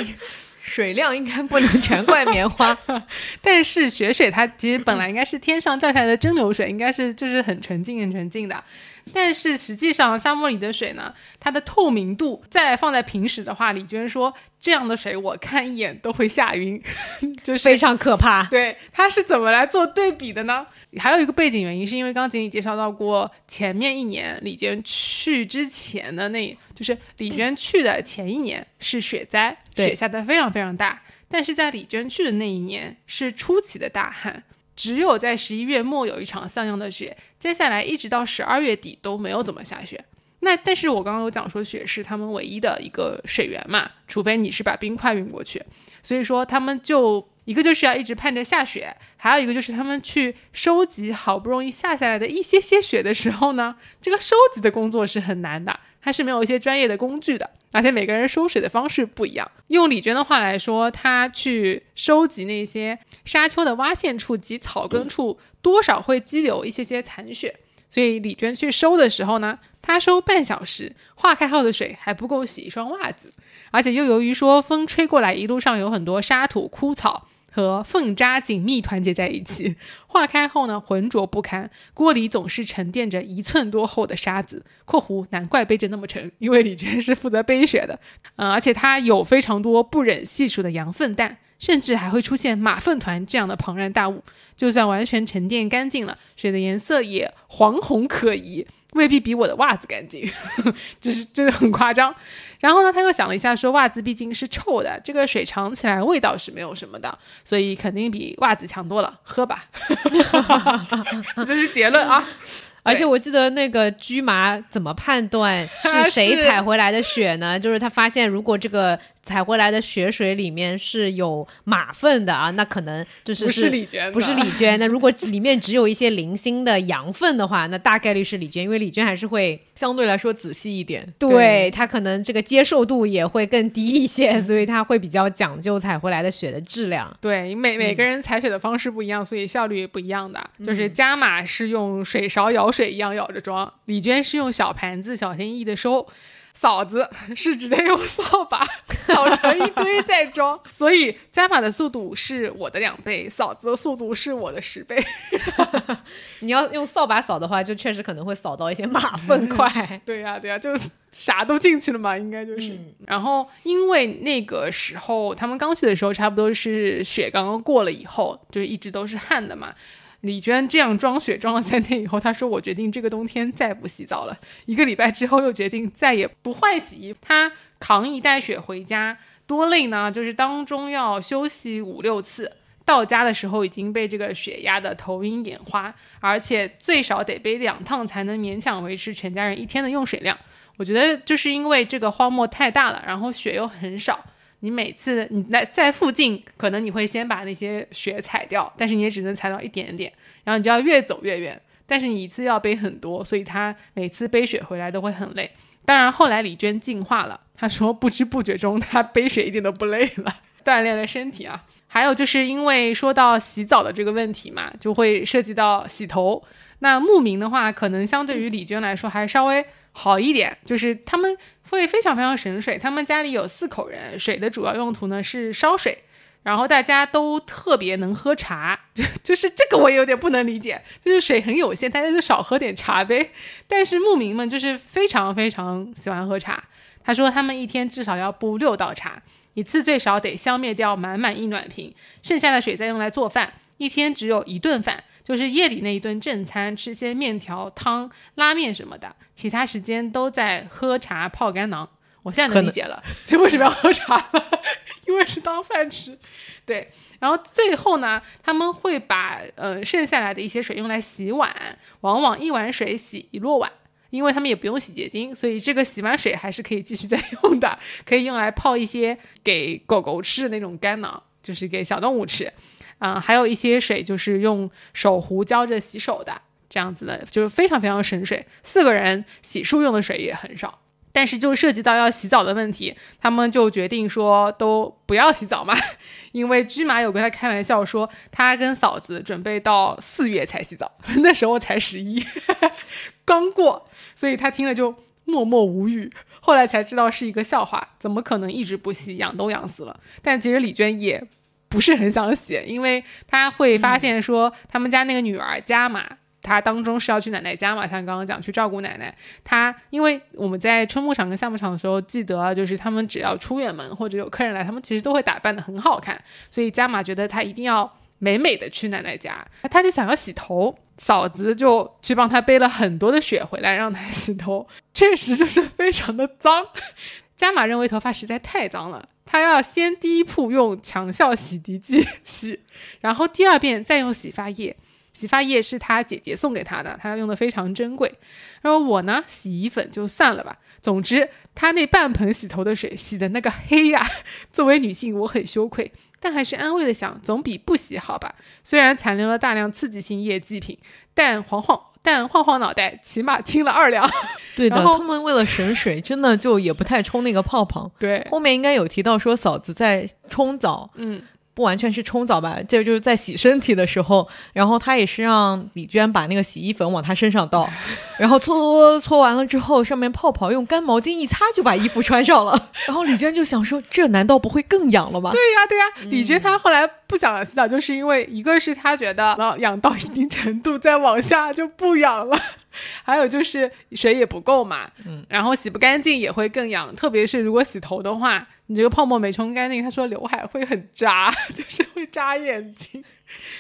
水量应该不能全怪棉花。但是雪水它其实本来应该是天上掉下来的蒸馏水，应该是就是很纯净、很纯净的。但是实际上沙漠里的水呢，它的透明度再放在平时的话，李娟说这样的水我看一眼都会吓晕，就是非常可怕。对，它是怎么来做对比的呢？还有一个背景原因，是因为刚刚锦鲤介绍到过，前面一年李娟去之前的那，就是李娟去的前一年是雪灾，雪下的非常非常大，但是在李娟去的那一年是出奇的大旱，只有在十一月末有一场像样的雪，接下来一直到十二月底都没有怎么下雪。那但是我刚刚有讲说雪是他们唯一的一个水源嘛，除非你是把冰块运过去，所以说他们就一个就是要一直盼着下雪，还有一个就是他们去收集好不容易下下来的一些些雪的时候呢，这个收集的工作是很难的，它是没有一些专业的工具的，而且每个人收水的方式不一样。用李娟的话来说，她去收集那些沙丘的洼陷处及草根处，多少会积留一些些残雪。所以李娟去收的时候呢，她收半小时，化开后的水还不够洗一双袜子，而且又由于说风吹过来，一路上有很多沙土、枯草和粪渣紧密团结在一起，化开后呢浑浊不堪，锅里总是沉淀着一寸多厚的沙子。（括弧难怪背着那么沉，因为李娟是负责背雪的。）嗯，而且它有非常多不忍细数的羊粪蛋。甚至还会出现马粪团这样的庞然大物，就算完全沉淀干净了，水的颜色也黄红可疑，未必比我的袜子干净，这是真的很夸张。然后呢，他又想了一下，说袜子毕竟是臭的，这个水尝起来味道是没有什么的，所以肯定比袜子强多了，喝吧，这是结论啊。而且我记得那个驹麻怎么判断是谁踩回来的血呢？就是他发现，如果这个采回来的雪水里面是有马粪的啊，那可能就是不是李娟，不是李娟。那如果里面只有一些零星的羊粪的话，那大概率是李娟，因为李娟还是会相对来说仔细一点，对她可能这个接受度也会更低一些，所以她会比较讲究采回来的雪的质量。对，每每个人采雪的方式不一样，所以效率也不一样的。就是加码是用水勺舀水一样舀着装，李娟是用小盘子小心翼翼的收。嫂子 是直接用扫把 扫成一堆再装，所以加码的速度是我的两倍，嫂子的速度是我的十倍。你要用扫把扫的话，就确实可能会扫到一些马粪块。对呀，对呀，就啥都进去了嘛，应该就是。然后因为那个时候他们刚去的时候，差不多是雪刚刚过了以后，就一直都是旱的嘛。李娟这样装雪装了三天以后，她说：“我决定这个冬天再不洗澡了。”一个礼拜之后又决定再也不换洗衣。她扛一袋雪回家，多累呢？就是当中要休息五六次，到家的时候已经被这个雪压得头晕眼花，而且最少得背两趟才能勉强维持全家人一天的用水量。我觉得就是因为这个荒漠太大了，然后雪又很少。你每次你在在附近，可能你会先把那些雪踩掉，但是你也只能踩到一点点，然后你就要越走越远。但是你一次要背很多，所以他每次背雪回来都会很累。当然后来李娟进化了，她说不知不觉中她背雪一点都不累了，锻炼了身体啊。还有就是因为说到洗澡的这个问题嘛，就会涉及到洗头。那牧民的话，可能相对于李娟来说还稍微好一点，就是他们。会非常非常省水，他们家里有四口人，水的主要用途呢是烧水，然后大家都特别能喝茶，就就是这个我有点不能理解，就是水很有限，大家就少喝点茶呗。但是牧民们就是非常非常喜欢喝茶，他说他们一天至少要布六道茶，一次最少得消灭掉满满一暖瓶，剩下的水再用来做饭，一天只有一顿饭。就是夜里那一顿正餐，吃些面条、汤、拉面什么的，其他时间都在喝茶、泡干囊。我现在能理解了，就为什么要喝茶了，因为是当饭吃。对，然后最后呢，他们会把呃剩下来的一些水用来洗碗，往往一碗水洗一摞碗，因为他们也不用洗洁精，所以这个洗碗水还是可以继续再用的，可以用来泡一些给狗狗吃的那种干囊，就是给小动物吃。啊，还有一些水就是用手壶浇着洗手的，这样子的，就是非常非常省水。四个人洗漱用的水也很少，但是就涉及到要洗澡的问题，他们就决定说都不要洗澡嘛。因为驹马有跟他开玩笑说，他跟嫂子准备到四月才洗澡，那时候才十一，刚过，所以他听了就默默无语。后来才知道是一个笑话，怎么可能一直不洗，养都养死了。但其实李娟也。不是很想写，因为他会发现说，他们家那个女儿加玛，她当中是要去奶奶家嘛，像刚刚讲去照顾奶奶。她因为我们在春牧场跟夏牧场的时候，记得就是他们只要出远门或者有客人来，他们其实都会打扮的很好看，所以加玛觉得她一定要美美的去奶奶家，他就想要洗头，嫂子就去帮他背了很多的雪回来让他洗头，确实就是非常的脏。加玛认为头发实在太脏了，他要先第一步用强效洗涤剂 洗，然后第二遍再用洗发液。洗发液是他姐姐送给他的，他用的非常珍贵。然后我呢，洗衣粉就算了吧。总之，他那半盆洗头的水洗的那个黑呀，作为女性我很羞愧，但还是安慰的想，总比不洗好吧。虽然残留了大量刺激性液剂品，但黄黄但晃晃脑袋，起码轻了二两。对的，他们为了省水，真的就也不太冲那个泡泡。对，后面应该有提到说，嫂子在冲澡，嗯，不完全是冲澡吧，这就是在洗身体的时候，然后他也是让李娟把那个洗衣粉往他身上倒，然后搓搓搓完了之后，上面泡泡用干毛巾一擦就把衣服穿上了，然后李娟就想说，这难道不会更痒了吗？对呀，对呀。李娟她后来不想洗澡，就是因为一个是她觉得呃痒到一定程度，再往下就不痒了，还有就是水也不够嘛，嗯，然后洗不干净也会更痒，特别是如果洗头的话，你这个泡沫没冲干净，他说刘海会很扎，就是会扎眼睛。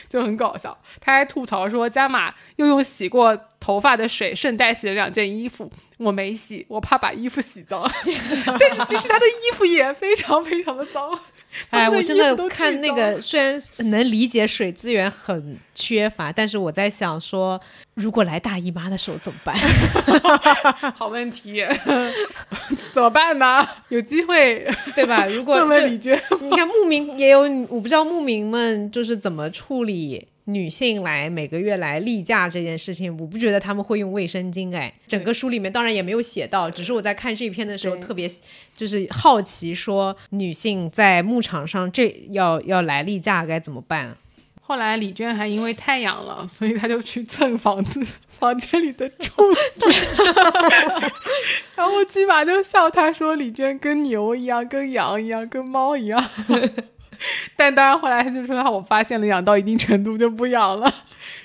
就很搞笑，他还吐槽说加码又用洗过头发的水顺带洗了两件衣服，我没洗，我怕把衣服洗脏。但是其实他的衣服也非常非常的脏。哎，我真的都看那个，虽然能理解水资源很缺乏，但是我在想说，如果来大姨妈的时候怎么办？好问题，怎么办呢？有机会对吧？如果问李娟。你看牧民也有，我不知道牧民们就是怎么处理女性来每个月来例假这件事情，我不觉得他们会用卫生巾。哎，整个书里面当然也没有写到，只是我在看这一篇的时候特别就是好奇，说女性在牧场上这要要来例假该怎么办？后来李娟还因为太痒了，所以她就去蹭房子房间里的柱子，然后鸡马就笑她说李娟跟牛一样，跟羊一样，跟猫一样。但当然后来他就说我发现了养到一定程度就不养了，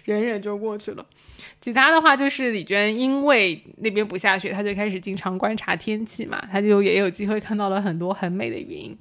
忍忍就过去了。其他的话就是李娟，因为那边不下雪，她就开始经常观察天气嘛，她就也有机会看到了很多很美的云。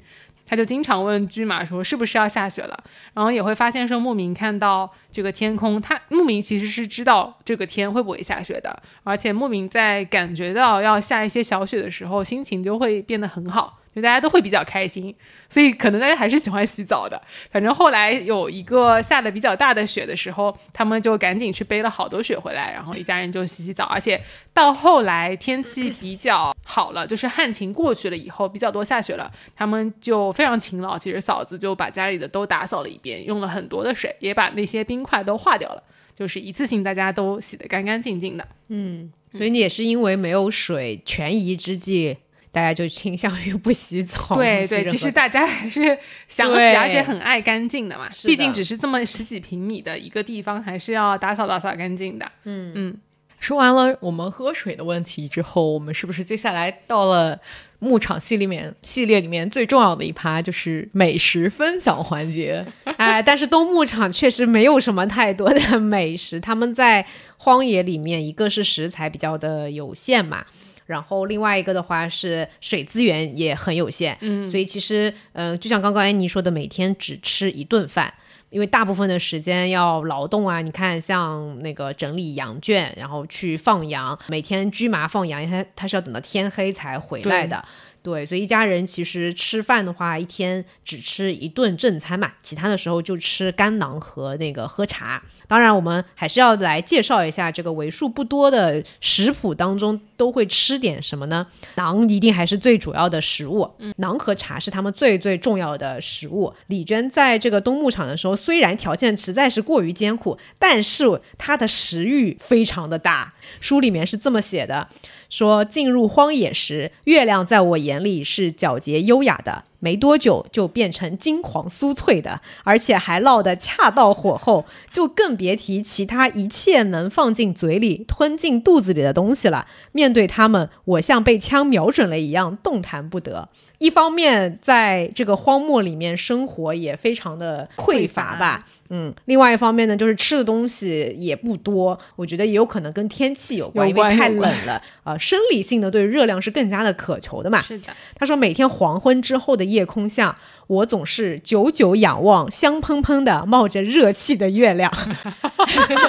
她就经常问驹马说是不是要下雪了，然后也会发现说牧民看到这个天空，他牧民其实是知道这个天会不会下雪的，而且牧民在感觉到要下一些小雪的时候，心情就会变得很好，就大家都会比较开心，所以可能大家还是喜欢洗澡的。反正后来有一个下的比较大的雪的时候，他们就赶紧去背了好多雪回来，然后一家人就洗洗澡，而且到后来天气比较好了，就是旱情过去了以后，比较多下雪了，他们就非常勤劳。其实嫂子就把家里的都打扫了一遍，用了很多的水，也把那些冰块都化掉了，就是一次性大家都洗得干干净净的。嗯所以你也是因为没有水，权宜之计，大家就倾向于不洗澡。对对，其实大家还是想洗，而且很爱干净的嘛。的毕竟只是这么十几平米的一个地方，还是要打扫打扫干净的。嗯嗯，说完了我们喝水的问题之后，我们是不是接下来到了牧场系里面系列里面最重要的一趴，就是美食分享环节？哎，但是东牧场确实没有什么太多的 美食，他们在荒野里面，一个是食材比较的有限嘛。然后另外一个的话是水资源也很有限，嗯，所以其实，嗯、就像刚刚安妮说的，每天只吃一顿饭，因为大部分的时间要劳动啊。你看，像那个整理羊圈，然后去放羊，每天驹麻放羊，它它是要等到天黑才回来的。对，所以一家人其实吃饭的话，一天只吃一顿正餐嘛，其他的时候就吃干囊和那个喝茶。当然，我们还是要来介绍一下这个为数不多的食谱当中都会吃点什么呢？馕一定还是最主要的食物，馕和茶是他们最最重要的食物。李娟在这个东牧场的时候，虽然条件实在是过于艰苦，但是她的食欲非常的大。书里面是这么写的。说进入荒野时，月亮在我眼里是皎洁优雅的，没多久就变成金黄酥脆的，而且还烙得恰到火候，就更别提其他一切能放进嘴里、吞进肚子里的东西了。面对它们，我像被枪瞄准了一样，动弹不得。一方面在这个荒漠里面生活也非常的匮乏吧。嗯，另外一方面呢，就是吃的东西也不多，我觉得也有可能跟天气有关，有关因为太冷了啊、生理性的对热量是更加的渴求的嘛。是的，他说，每天黄昏之后的夜空下，我总是久久仰望香喷喷的冒着热气的月亮，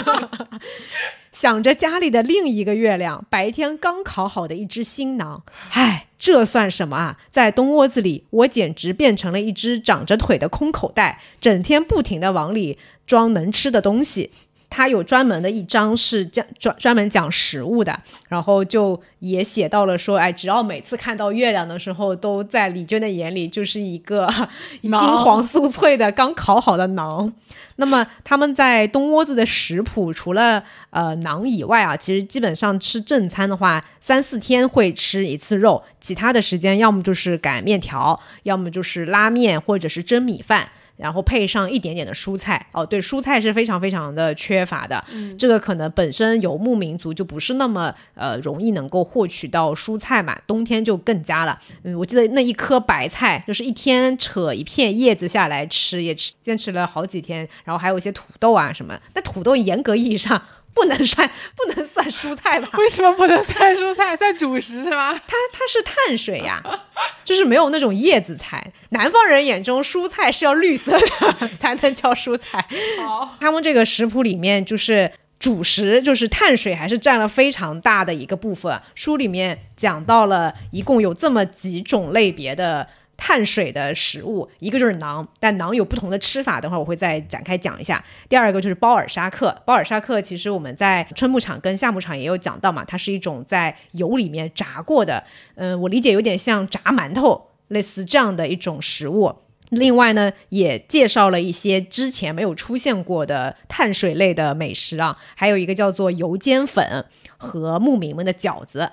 想着家里的另一个月亮，白天刚烤好的一只新馕。唉，这算什么啊？在冬窝子里，我简直变成了一只长着腿的空口袋，整天不停的往里装能吃的东西。他有专门的一章是讲专专门讲食物的，然后就也写到了说，哎，只要每次看到月亮的时候，都在李娟的眼里就是一个 金黄酥脆的刚烤好的馕。那么他们在东窝子的食谱，除了呃馕以外啊，其实基本上吃正餐的话，三四天会吃一次肉，其他的时间要么就是擀面条，要么就是拉面或者是蒸米饭。然后配上一点点的蔬菜哦，对，蔬菜是非常非常的缺乏的。嗯，这个可能本身游牧民族就不是那么呃容易能够获取到蔬菜嘛，冬天就更加了。嗯，我记得那一颗白菜就是一天扯一片叶子下来吃，也吃坚持了好几天。然后还有一些土豆啊什么，那土豆严格意义上不能算 不能算蔬菜吧？为什么不能算蔬菜，算主食是吗？它它是碳水呀，就是没有那种叶子菜。南方人眼中蔬菜是要绿色的才能叫蔬菜。好，他们这个食谱里面就是。主食就是碳水，还是占了非常大的一个部分。书里面讲到了，一共有这么几种类别的碳水的食物，一个就是馕，但馕有不同的吃法，等会儿我会再展开讲一下。第二个就是包尔沙克，包尔沙克其实我们在春牧场跟夏牧场也有讲到嘛，它是一种在油里面炸过的，嗯，我理解有点像炸馒头，类似这样的一种食物。另外呢，也介绍了一些之前没有出现过的碳水类的美食啊，还有一个叫做油煎粉和牧民们的饺子，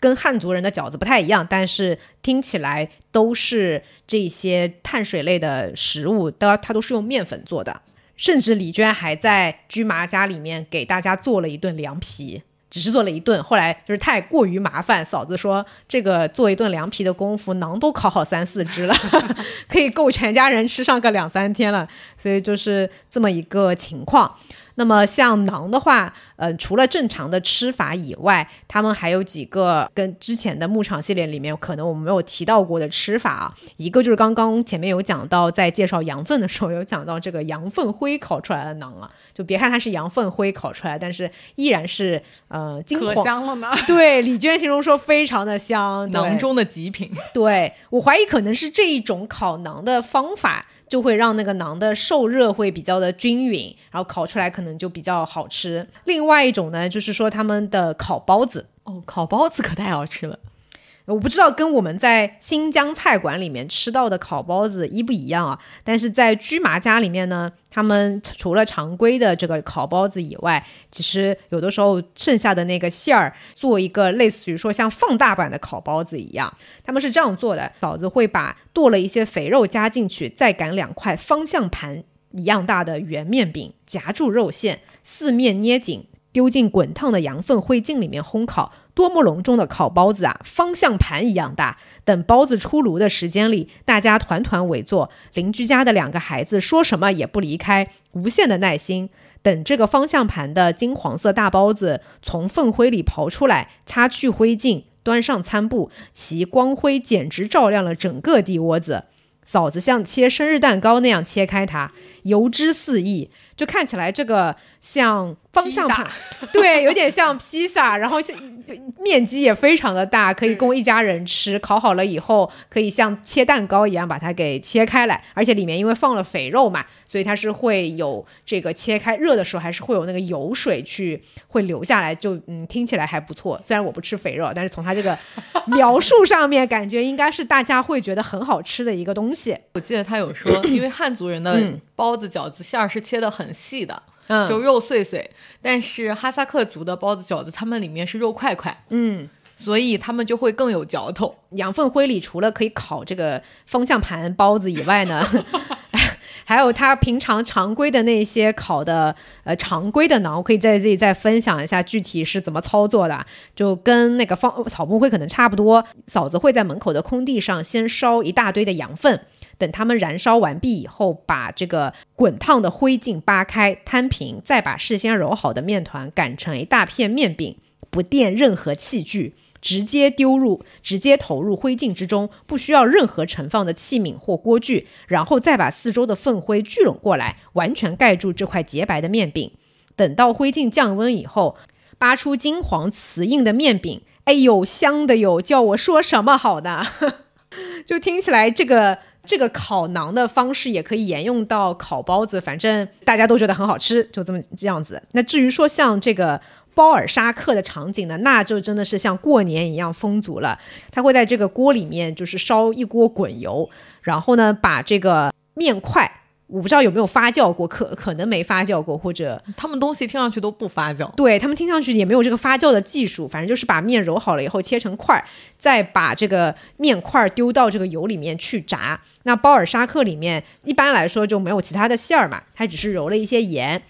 跟汉族人的饺子不太一样，但是听起来都是这些碳水类的食物，都它都是用面粉做的。甚至李娟还在居麻家里面给大家做了一顿凉皮，只是做了一顿，后来就是太过于麻烦，嫂子说这个做一顿凉皮的功夫，馕都烤好三四只了，可以够全家人吃上个两三天了，所以就是这么一个情况。那么像馕的话，呃，除了正常的吃法以外，他们还有几个跟之前的牧场系列里面可能我们没有提到过的吃法啊。一个就是刚刚前面有讲到，在介绍羊粪的时候有讲到这个羊粪灰烤出来的馕啊，就别看它是羊粪灰烤出来，但是依然是呃金可。香了呢。对，李娟形容说非常的香，对囊中的极品。对我怀疑可能是这一种烤馕的方法，就会让那个馕的受热会比较的均匀，然后烤出来可能就比较好吃。另外一种呢，就是说他们的烤包子，哦，烤包子可太好吃了。我不知道跟我们在新疆菜馆里面吃到的烤包子一不一样啊？但是在居麻家里面呢，他们除了常规的这个烤包子以外，其实有的时候剩下的那个馅儿，做一个类似于说像放大版的烤包子一样，他们是这样做的：嫂子会把剁了一些肥肉加进去，再擀两块方向盘一样大的圆面饼，夹住肉馅，四面捏紧，丢进滚烫的羊粪灰烬里面烘烤。多么隆重的烤包子啊，方向盘一样大。等包子出炉的时间里，大家团团围坐，邻居家的两个孩子说什么也不离开，无限的耐心等这个方向盘的金黄色大包子从粪灰里刨出来，擦去灰烬，端上餐布，其光辉简直照亮了整个地窝子。嫂子像切生日蛋糕那样切开它，油脂四溢，就看起来这个像方向盘，对，有点像披萨，然后像面积也非常的大，可以供一家人吃。烤好了以后，可以像切蛋糕一样把它给切开来，而且里面因为放了肥肉嘛，所以它是会有这个切开热的时候还是会有那个油水去会流下来，就嗯听起来还不错。虽然我不吃肥肉，但是从它这个描述上面，感觉应该是大家会觉得很好吃的一个东西。我记得他有说，因为汉族人的嗯包子、饺子馅儿是切的很细的，嗯就肉碎碎，但是哈萨克族的包子、饺子，他们里面是肉块块，嗯。所以他们就会更有嚼头。羊粪灰里除了可以烤这个方向盘包子以外呢，还有他平常常规的那些烤的呃常规的馕，我可以在这里再分享一下具体是怎么操作的，就跟那个方草木灰可能差不多。嫂子会在门口的空地上先烧一大堆的羊粪。等它们燃烧完毕以后，把这个滚烫的灰烬扒开摊平，再把事先揉好的面团擀成一大片面饼，不垫任何器具，直接丢入，直接投入灰烬之中，不需要任何盛放的器皿或锅具，然后再把四周的粪灰聚拢过来，完全盖住这块洁白的面饼。等到灰烬降温以后，扒出金黄瓷硬的面饼，哎呦，香的哟！叫我说什么好呢？就听起来这个。这个烤馕的方式也可以沿用到烤包子，反正大家都觉得很好吃，就这么这样子。那至于说像这个包尔沙克的场景呢，那就真的是像过年一样丰足了。他会在这个锅里面就是烧一锅滚油，然后呢把这个面块。我不知道有没有发酵过，可可能没发酵过，或者他们东西听上去都不发酵。对他们听上去也没有这个发酵的技术，反正就是把面揉好了以后切成块儿，再把这个面块儿丢到这个油里面去炸。那包尔沙克里面一般来说就没有其他的馅儿嘛，它只是揉了一些盐。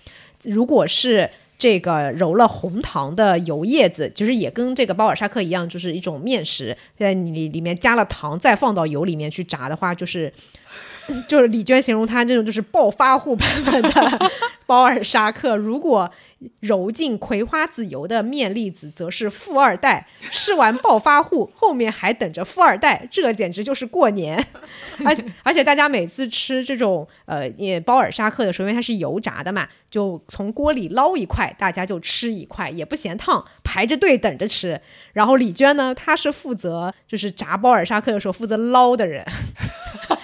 如果是这个揉了红糖的油叶子，就是也跟这个包尔沙克一样，就是一种面食，在你里面加了糖，再放到油里面去炸的话，就是。就是李娟形容他这种就是暴发户版本的 包尔沙克，如果揉进葵花籽油的面粒子，则是富二代。吃完暴发户，后面还等着富二代，这简直就是过年。而而且大家每次吃这种呃也包尔沙克的时候，因为它是油炸的嘛，就从锅里捞一块，大家就吃一块，也不嫌烫，排着队等着吃。然后李娟呢，她是负责就是炸包尔沙克的时候负责捞的人。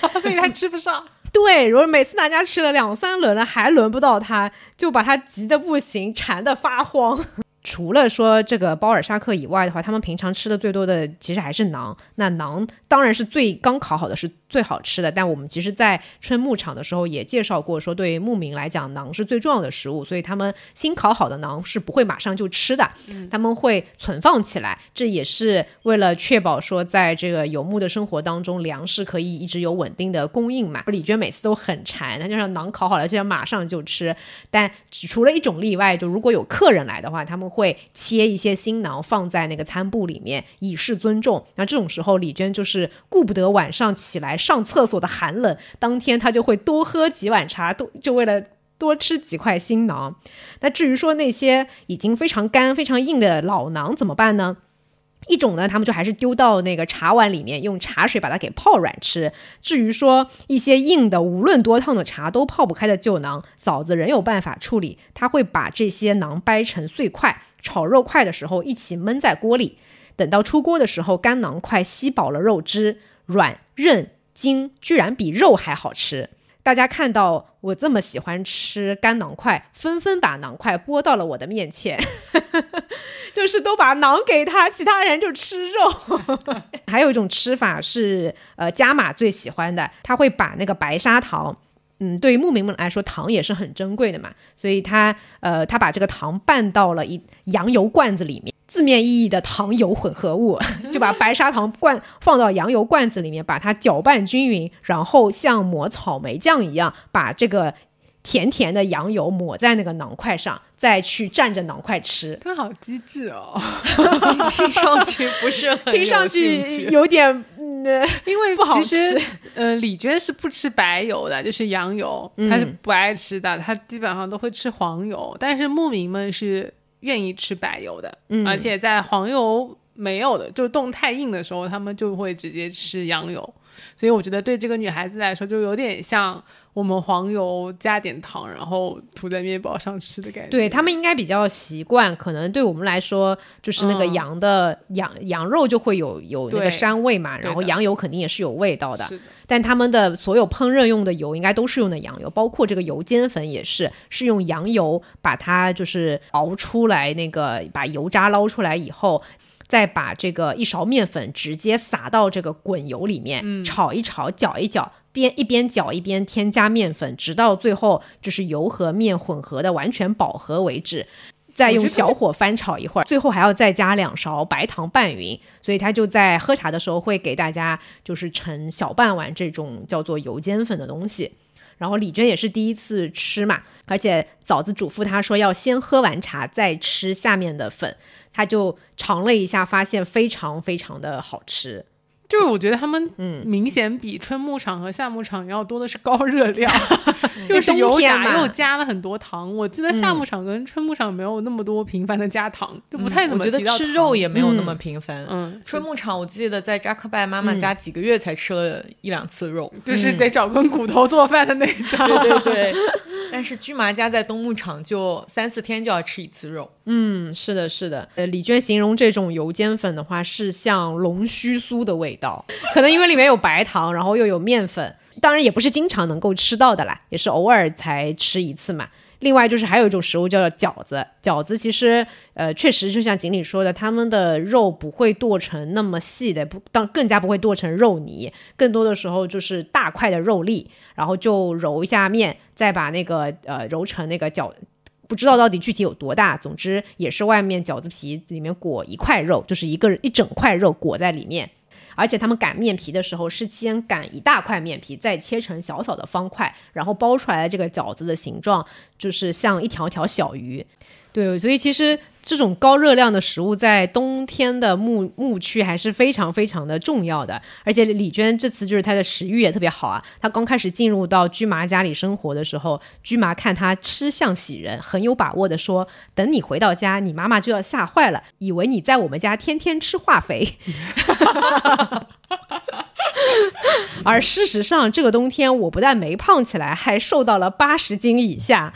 所以他吃不上。对，如果每次大家吃了两三轮了，还轮不到他，就把他急得不行，馋得发慌。除了说这个包尔沙克以外的话，他们平常吃的最多的其实还是馕。那馕当然是最刚烤好的是最好吃的，但我们其实，在春牧场的时候也介绍过，说对牧民来讲，馕是最重要的食物，所以他们新烤好的馕是不会马上就吃的，他们会存放起来，这也是为了确保说在这个游牧的生活当中，粮食可以一直有稳定的供应嘛。李娟每次都很馋，她就让馕烤好了就要马上就吃，但除了一种例外，就如果有客人来的话，他们。会切一些新馕放在那个餐布里面，以示尊重。那这种时候，李娟就是顾不得晚上起来上厕所的寒冷，当天他就会多喝几碗茶，多就为了多吃几块新囊。那至于说那些已经非常干、非常硬的老囊怎么办呢？一种呢，他们就还是丢到那个茶碗里面，用茶水把它给泡软吃。至于说一些硬的，无论多烫的茶都泡不开的旧囊，嫂子仍有办法处理。他会把这些囊掰成碎块，炒肉块的时候一起焖在锅里。等到出锅的时候，干囊块吸饱了肉汁，软韧筋，居然比肉还好吃。大家看到我这么喜欢吃干馕块，纷纷把馕块拨到了我的面前，就是都把馕给他，其他人就吃肉。还有一种吃法是，呃，加马最喜欢的，他会把那个白砂糖，嗯，对于牧民们来说，糖也是很珍贵的嘛，所以他，呃，他把这个糖拌到了一羊油罐子里面。字面意义的糖油混合物，就把白砂糖罐放到羊油罐子里面，把它搅拌均匀，然后像抹草莓酱一样，把这个甜甜的羊油抹在那个馕块上，再去蘸着馕块吃。他好机智哦 听上去不是很听上去有点，因为不好吃。呃，李娟是不吃白油的，就是羊油，她是不爱吃的，她基本上都会吃黄油。但是牧民们是。愿意吃白油的，而且在黄油没有的，就冻太硬的时候，他们就会直接吃羊油。所以我觉得对这个女孩子来说，就有点像。我们黄油加点糖，然后涂在面包上吃的感觉。对他们应该比较习惯，可能对我们来说，就是那个羊的羊羊肉就会有有那个膻味嘛，然后羊油肯定也是有味道的。但他们的所有烹饪用的油应该都是用的羊油，包括这个油煎粉也是是用羊油把它就是熬出来，那个把油渣捞出来以后，再把这个一勺面粉直接撒到这个滚油里面炒一炒，搅一搅。边一边搅一边添加面粉，直到最后就是油和面混合的完全饱和为止，再用小火翻炒一会儿，最后还要再加两勺白糖拌匀。所以他就在喝茶的时候会给大家就是盛小半碗这种叫做油煎粉的东西。然后李娟也是第一次吃嘛，而且枣子嘱咐她说要先喝完茶再吃下面的粉，她就尝了一下，发现非常非常的好吃。就是我觉得他们明显比春牧场和夏牧场要多的是高热量，又是油炸又加了很多糖。我记得夏牧场跟春牧场没有那么多频繁的加糖，就不太怎么觉得吃肉也没有那么频繁。嗯，春牧场我记得在扎克拜妈妈家几个月才吃了一两次肉，就是得找根骨头做饭的那种。对对对。但是居麻家在冬牧场就三四天就要吃一次肉。嗯，是的，是的。呃，李娟形容这种油煎粉的话是像龙须酥的味道，可能因为里面有白糖，然后又有面粉，当然也不是经常能够吃到的啦，也是偶尔才吃一次嘛。另外就是还有一种食物叫做饺子，饺子其实呃确实就像锦鲤说的，他们的肉不会剁成那么细的，不当更加不会剁成肉泥，更多的时候就是大块的肉粒，然后就揉一下面，再把那个呃揉成那个饺。不知道到底具体有多大，总之也是外面饺子皮里面裹一块肉，就是一个一整块肉裹在里面。而且他们擀面皮的时候是先擀一大块面皮，再切成小小的方块，然后包出来的这个饺子的形状就是像一条条小鱼。对，所以其实这种高热量的食物在冬天的牧牧区还是非常非常的重要的。而且李娟这次就是她的食欲也特别好啊。她刚开始进入到居麻家里生活的时候，居麻看她吃相喜人，很有把握的说：“等你回到家，你妈妈就要吓坏了，以为你在我们家天天吃化肥。”而事实上，这个冬天我不但没胖起来，还瘦到了八十斤以下。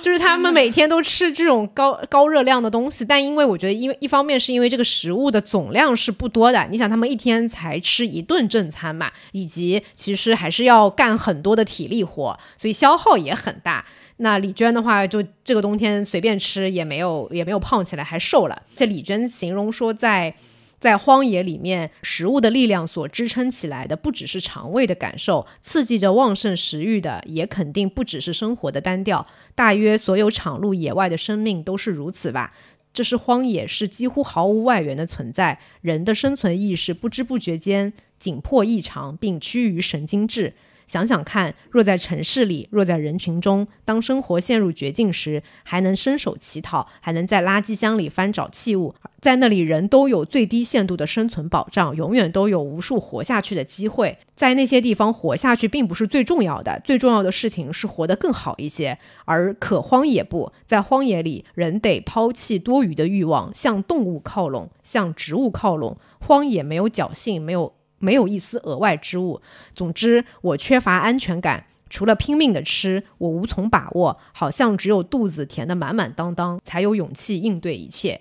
就是他们每天都吃这种高高热量的东西，但因为我觉得，因为一方面是因为这个食物的总量是不多的，你想他们一天才吃一顿正餐嘛，以及其实还是要干很多的体力活，所以消耗也很大。那李娟的话，就这个冬天随便吃也没有也没有胖起来，还瘦了。这李娟形容说在。在荒野里面，食物的力量所支撑起来的，不只是肠胃的感受，刺激着旺盛食欲的，也肯定不只是生活的单调。大约所有闯入野外的生命都是如此吧。这是荒野，是几乎毫无外援的存在。人的生存意识不知不觉间紧迫异常，并趋于神经质。想想看，若在城市里，若在人群中，当生活陷入绝境时，还能伸手乞讨，还能在垃圾箱里翻找器物，在那里人都有最低限度的生存保障，永远都有无数活下去的机会。在那些地方活下去并不是最重要的，最重要的事情是活得更好一些。而可荒野不在荒野里，人得抛弃多余的欲望，向动物靠拢，向植物靠拢。荒野没有侥幸，没有。没有一丝额外之物。总之，我缺乏安全感。除了拼命的吃，我无从把握。好像只有肚子填得满满当当，才有勇气应对一切。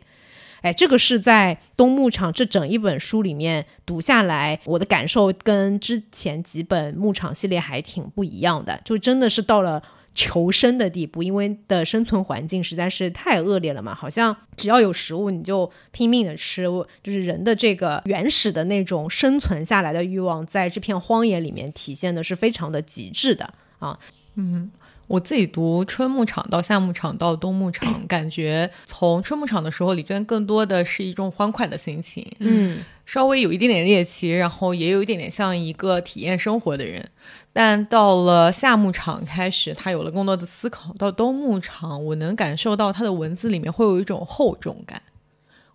哎，这个是在《东牧场》这整一本书里面读下来，我的感受跟之前几本牧场系列还挺不一样的。就真的是到了。求生的地步，因为的生存环境实在是太恶劣了嘛，好像只要有食物你就拼命的吃，就是人的这个原始的那种生存下来的欲望，在这片荒野里面体现的是非常的极致的啊。嗯，我自己读春牧场到夏牧场到冬牧场，感觉从春牧场的时候，李娟更多的是一种欢快的心情，嗯，稍微有一点点猎奇，然后也有一点点像一个体验生活的人。但到了夏牧场开始，他有了更多的思考。到冬牧场，我能感受到他的文字里面会有一种厚重感。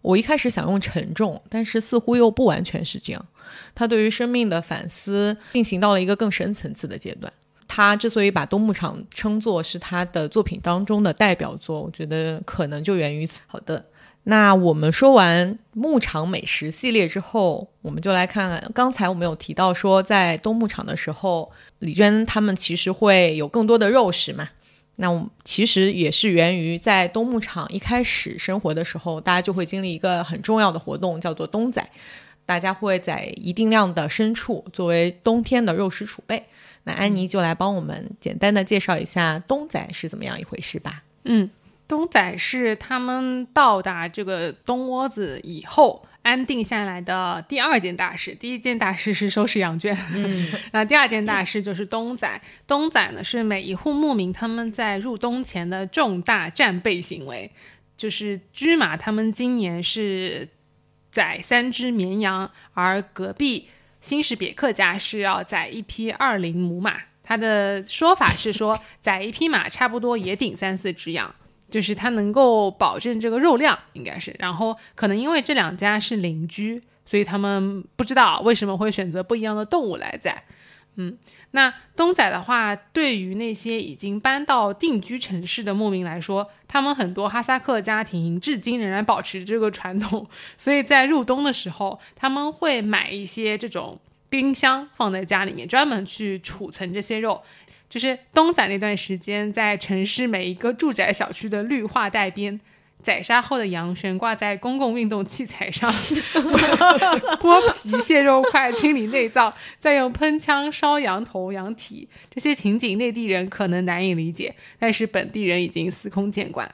我一开始想用沉重，但是似乎又不完全是这样。他对于生命的反思进行到了一个更深层次的阶段。他之所以把冬牧场称作是他的作品当中的代表作，我觉得可能就源于此。好的。那我们说完牧场美食系列之后，我们就来看看刚才我们有提到说，在冬牧场的时候，李娟他们其实会有更多的肉食嘛。那我其实也是源于在冬牧场一开始生活的时候，大家就会经历一个很重要的活动，叫做冬宰。大家会在一定量的牲畜作为冬天的肉食储备。那安妮就来帮我们简单的介绍一下冬宰是怎么样一回事吧。嗯。冬宰是他们到达这个东窝子以后安定下来的第二件大事。第一件大事是收拾羊圈，嗯，那第二件大事就是东仔。东仔呢是每一户牧民他们在入冬前的重大战备行为。就是驹马他们今年是宰三只绵羊，而隔壁新什别克家是要宰一匹二龄母马。他的说法是说，宰一匹马差不多也顶三四只羊，就是它能够保证这个肉量，应该是。然后可能因为这两家是邻居，所以他们不知道为什么会选择不一样的动物来宰。嗯，那东宰的话，对于那些已经搬到定居城市的牧民来说，他们很多哈萨克家庭至今仍然保持这个传统，所以在入冬的时候，他们会买一些这种冰箱放在家里面，专门去储存这些肉。就是东仔那段时间，在城市每一个住宅小区的绿化带边。宰杀后的羊悬挂在公共运动器材上，剥皮卸肉块，清理内脏，再用喷枪烧羊头、羊体。这些情景，内地人可能难以理解，但是本地人已经司空见惯。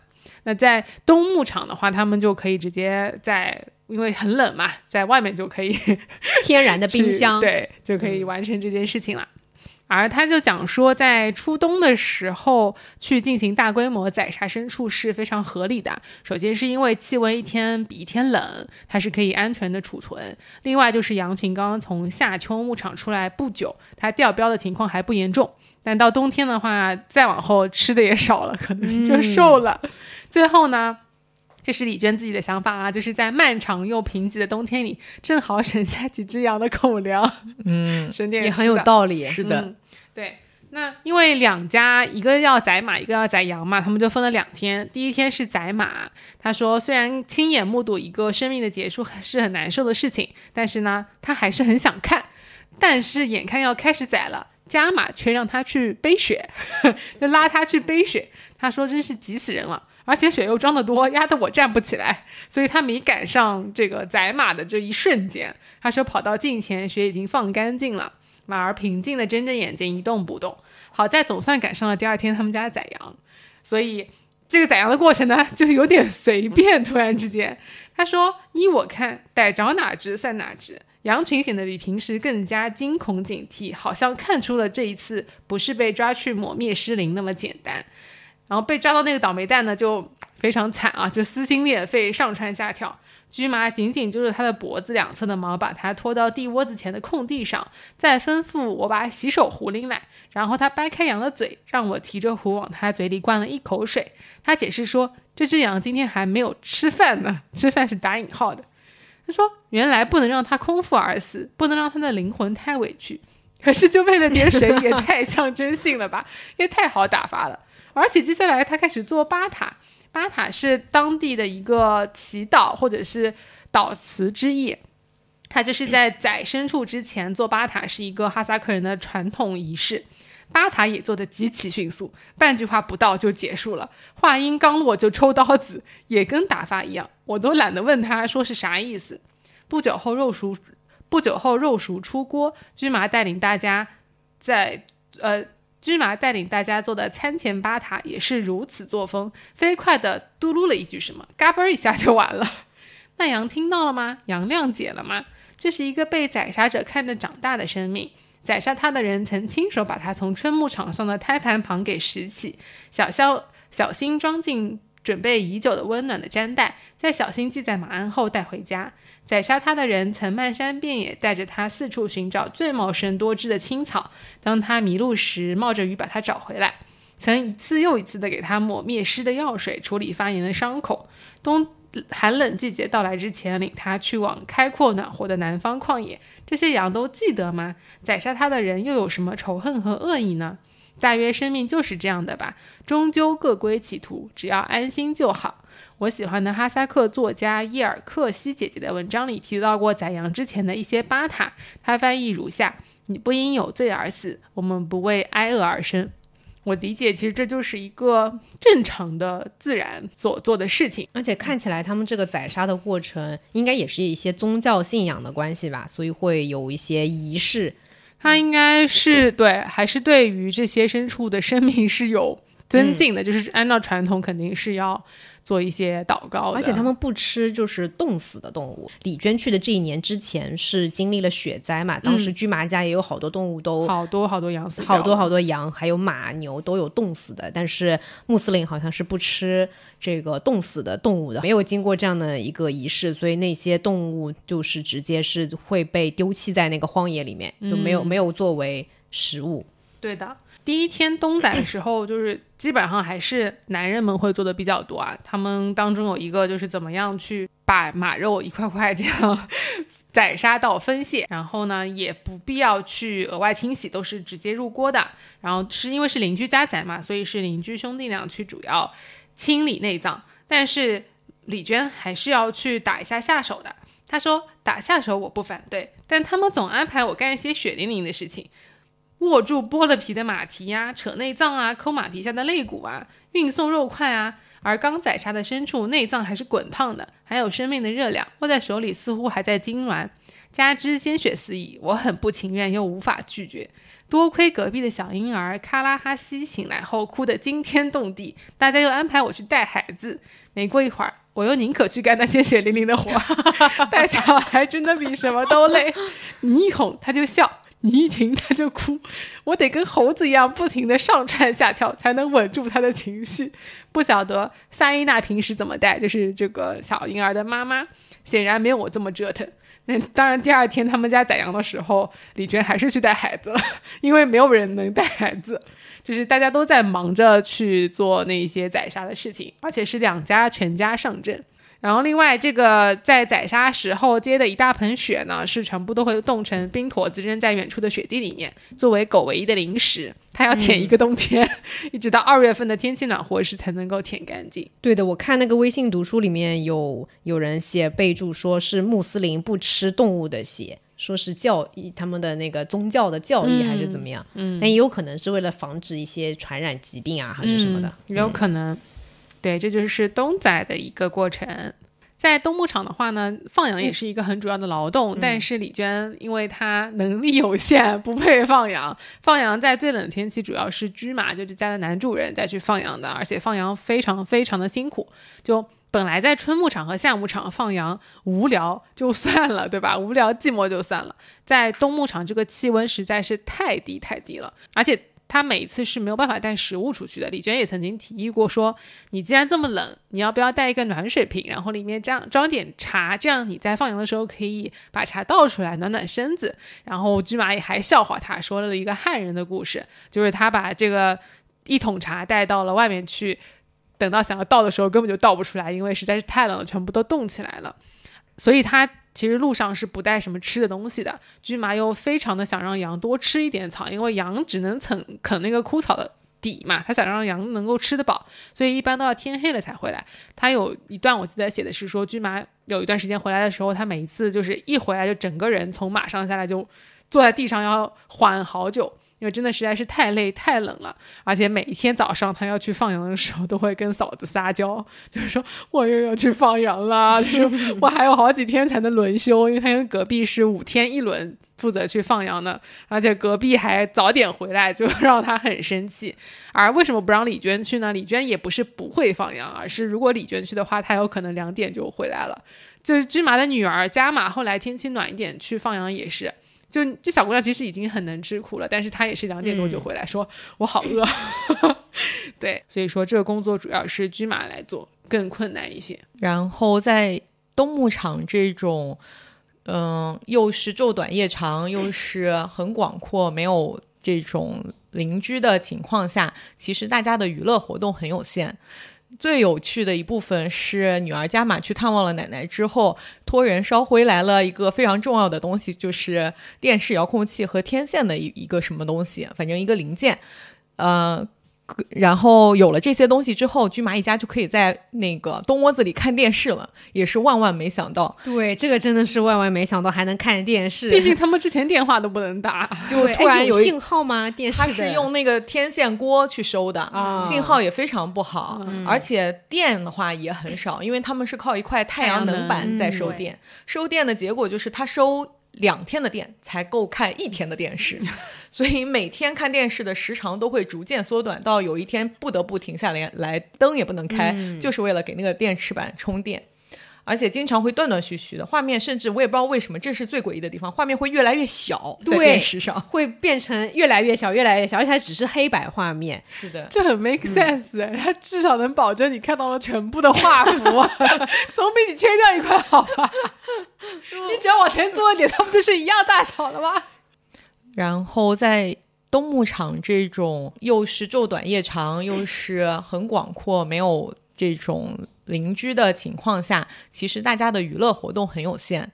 那在东牧场的话，他们就可以直接在，因为很冷嘛，在外面就可以 天然的冰箱，对，就可以完成这件事情了。而他就讲说，在初冬的时候去进行大规模宰杀牲畜是非常合理的。首先是因为气温一天比一天冷，它是可以安全的储存；另外就是羊群刚刚从夏秋牧场出来不久，它掉膘的情况还不严重。但到冬天的话，再往后吃的也少了，可能就瘦了。最后呢，这是李娟自己的想法啊，就是在漫长又贫瘠的冬天里，正好省下几只羊的口粮，嗯，省点也很有道理。是的。嗯对，那因为两家一个要宰马，一个要宰羊嘛，他们就分了两天。第一天是宰马，他说虽然亲眼目睹一个生命的结束是很难受的事情，但是呢，他还是很想看。但是眼看要开始宰了，加马却让他去背雪，就拉他去背雪。他说真是急死人了，而且血又装得多，压得我站不起来，所以他没赶上这个宰马的这一瞬间。他说跑到近前，血已经放干净了。马儿平静地睁着眼睛，一动不动。好在总算赶上了第二天他们家的宰羊，所以这个宰羊的过程呢，就有点随便。突然之间，他说：“依我看，逮着哪只算哪只。羊群显得比平时更加惊恐警惕，好像看出了这一次不是被抓去抹灭失灵那么简单。然后被抓到那个倒霉蛋呢，就非常惨啊，就撕心裂肺，上蹿下跳。”驹麻紧紧揪着他的脖子两侧的毛，把他拖到地窝子前的空地上，再吩咐我把洗手壶拎来。然后他掰开羊的嘴，让我提着壶往他嘴里灌了一口水。他解释说，这只羊今天还没有吃饭呢，吃饭是打引号的。他说，原来不能让它空腹而死，不能让它的灵魂太委屈。可是就为了点水，也太象征性了吧，也太好打发了。而且接下来他开始做巴塔。巴塔是当地的一个祈祷或者是祷词之意，他就是在宰牲畜之前做巴塔是一个哈萨克人的传统仪式。巴塔也做得极其迅速，半句话不到就结束了。话音刚落就抽刀子，也跟打发一样，我都懒得问他说是啥意思。不久后肉熟，不久后肉熟出锅，军麻带领大家在呃。芝麻带领大家做的餐前巴塔也是如此作风，飞快的嘟噜了一句什么，嘎嘣一下就完了。那羊听到了吗？羊谅解了吗？这是一个被宰杀者看着长大的生命，宰杀他的人曾亲手把他从春牧场上的胎盘旁给拾起，小肖小心装进准备已久的温暖的毡袋，再小心系在马鞍后带回家。宰杀他的人曾漫山遍野带着他四处寻找最茂盛多汁的青草，当他迷路时冒着雨把他找回来，曾一次又一次的给他抹灭湿的药水，处理发炎的伤口。冬寒冷季节到来之前，领他去往开阔暖和的南方旷野。这些羊都记得吗？宰杀他的人又有什么仇恨和恶意呢？大约生命就是这样的吧，终究各归其途，只要安心就好。我喜欢的哈萨克作家伊尔克西姐姐的文章里提到过宰羊之前的一些巴塔，她翻译如下：你不因有罪而死，我们不为挨饿而生。我理解，其实这就是一个正常的自然所做的事情，而且看起来他们这个宰杀的过程应该也是一些宗教信仰的关系吧，所以会有一些仪式。他应该是对，还是对于这些牲畜的生命是有尊敬的，就是按照传统肯定是要。做一些祷告，而且他们不吃就是冻死的动物。李娟去的这一年之前是经历了雪灾嘛，当时驹麻家也有好多动物都好多好多羊死，好多好多羊还有马牛都有冻死的。但是穆斯林好像是不吃这个冻死的动物的，没有经过这样的一个仪式，所以那些动物就是直接是会被丢弃在那个荒野里面，就没有没有作为食物。对的，第一天冬仔的时候，就是基本上还是男人们会做的比较多啊。他们当中有一个就是怎么样去把马肉一块块这样宰杀到分蟹，然后呢也不必要去额外清洗，都是直接入锅的。然后是因为是邻居家宰嘛，所以是邻居兄弟俩去主要清理内脏，但是李娟还是要去打一下下手的。她说打下手我不反对，但他们总安排我干一些血淋淋的事情。握住剥了皮的马蹄呀，扯内脏啊，抠马皮下的肋骨啊，运送肉块啊。而刚宰杀的牲畜内脏还是滚烫的，还有生命的热量，握在手里似乎还在痉挛。加之鲜血四溢，我很不情愿又无法拒绝。多亏隔壁的小婴儿卡拉哈西醒来后哭得惊天动地，大家又安排我去带孩子。没过一会儿，我又宁可去干那些血淋淋的活，带小孩真的比什么都累。你一哄他就笑。你一停他就哭，我得跟猴子一样不停的上蹿下跳，才能稳住他的情绪。不晓得萨伊娜平时怎么带，就是这个小婴儿的妈妈，显然没有我这么折腾。那当然，第二天他们家宰羊的时候，李娟还是去带孩子了，因为没有人能带孩子，就是大家都在忙着去做那些宰杀的事情，而且是两家全家上阵。然后，另外这个在宰杀时候接的一大盆雪呢，是全部都会冻成冰坨子，扔在远处的雪地里面，作为狗唯一的零食。它要舔一个冬天，一直到二月份的天气暖和时才能够舔干净。对的，我看那个微信读书里面有有人写备注，说是穆斯林不吃动物的血，说是教义他们的那个宗教的教义还是怎么样。嗯，但也有可能是为了防止一些传染疾病啊，还是什么的，也有可能。对，这就是冬宰的一个过程。在冬牧场的话呢，放羊也是一个很主要的劳动。但是李娟因为她能力有限，不配放羊。放羊在最冷的天气，主要是驹马，就是家的男主人再去放羊的。而且放羊非常非常的辛苦。就本来在春牧场和夏牧场放羊无聊就算了，对吧？无聊寂寞就算了。在冬牧场，这个气温实在是太低太低了，而且。他每次是没有办法带食物出去的。李娟也曾经提议过，说你既然这么冷，你要不要带一个暖水瓶，然后里面这样装点茶，这样你在放羊的时候可以把茶倒出来暖暖身子。然后驹马也还笑话他，说了一个汉人的故事，就是他把这个一桶茶带到了外面去，等到想要倒的时候根本就倒不出来，因为实在是太冷了，全部都冻起来了。所以他。其实路上是不带什么吃的东西的。骏马又非常的想让羊多吃一点草，因为羊只能啃啃那个枯草的底嘛，他想让羊能够吃得饱，所以一般都要天黑了才回来。他有一段我记得写的是说，骏马有一段时间回来的时候，他每一次就是一回来就整个人从马上下来就坐在地上要缓好久。因为真的实在是太累太冷了，而且每一天早上他要去放羊的时候，都会跟嫂子撒娇，就是说我又要去放羊了，就是我还有好几天才能轮休，因为他跟隔壁是五天一轮负责去放羊的，而且隔壁还早点回来，就 让他很生气。而为什么不让李娟去呢？李娟也不是不会放羊，而是如果李娟去的话，她有可能两点就回来了。就是驹马的女儿加马，后来天气暖一点去放羊也是。就这小姑娘其实已经很能吃苦了，但是她也是两点多就回来，说我好饿。对，所以说这个工作主要是驹马来做，更困难一些。然后在冬牧场这种，嗯，又是昼短夜长，又是很广阔，没有这种邻居的情况下，其实大家的娱乐活动很有限。最有趣的一部分是，女儿加玛去探望了奶奶之后，托人捎回来了一个非常重要的东西，就是电视遥控器和天线的一一个什么东西，反正一个零件，呃。然后有了这些东西之后，驹马一家就可以在那个东窝子里看电视了，也是万万没想到。对，这个真的是万万没想到还能看电视。毕竟他们之前电话都不能打，就突然有信号吗？电视它是用那个天线锅去收的，信号也非常不好，而且电的话也很少，因为他们是靠一块太阳能板在收电。收电的结果就是它收。两天的电才够看一天的电视，所以每天看电视的时长都会逐渐缩短，到有一天不得不停下来，来灯也不能开，就是为了给那个电池板充电。而且经常会断断续续的画面，甚至我也不知道为什么，这是最诡异的地方，画面会越来越小，在电视上会变成越来越小，越来越小，而且还只是黑白画面。是的，这很 make sense 哎，它至少能保证你看到了全部的画幅，总比你切掉一块好吧？你只要往前坐一点，它不就是一样大小的吗？然后在东牧场这种又是昼短夜长，又是很广阔，没有这种邻居的情况下，其实大家的娱乐活动很有限。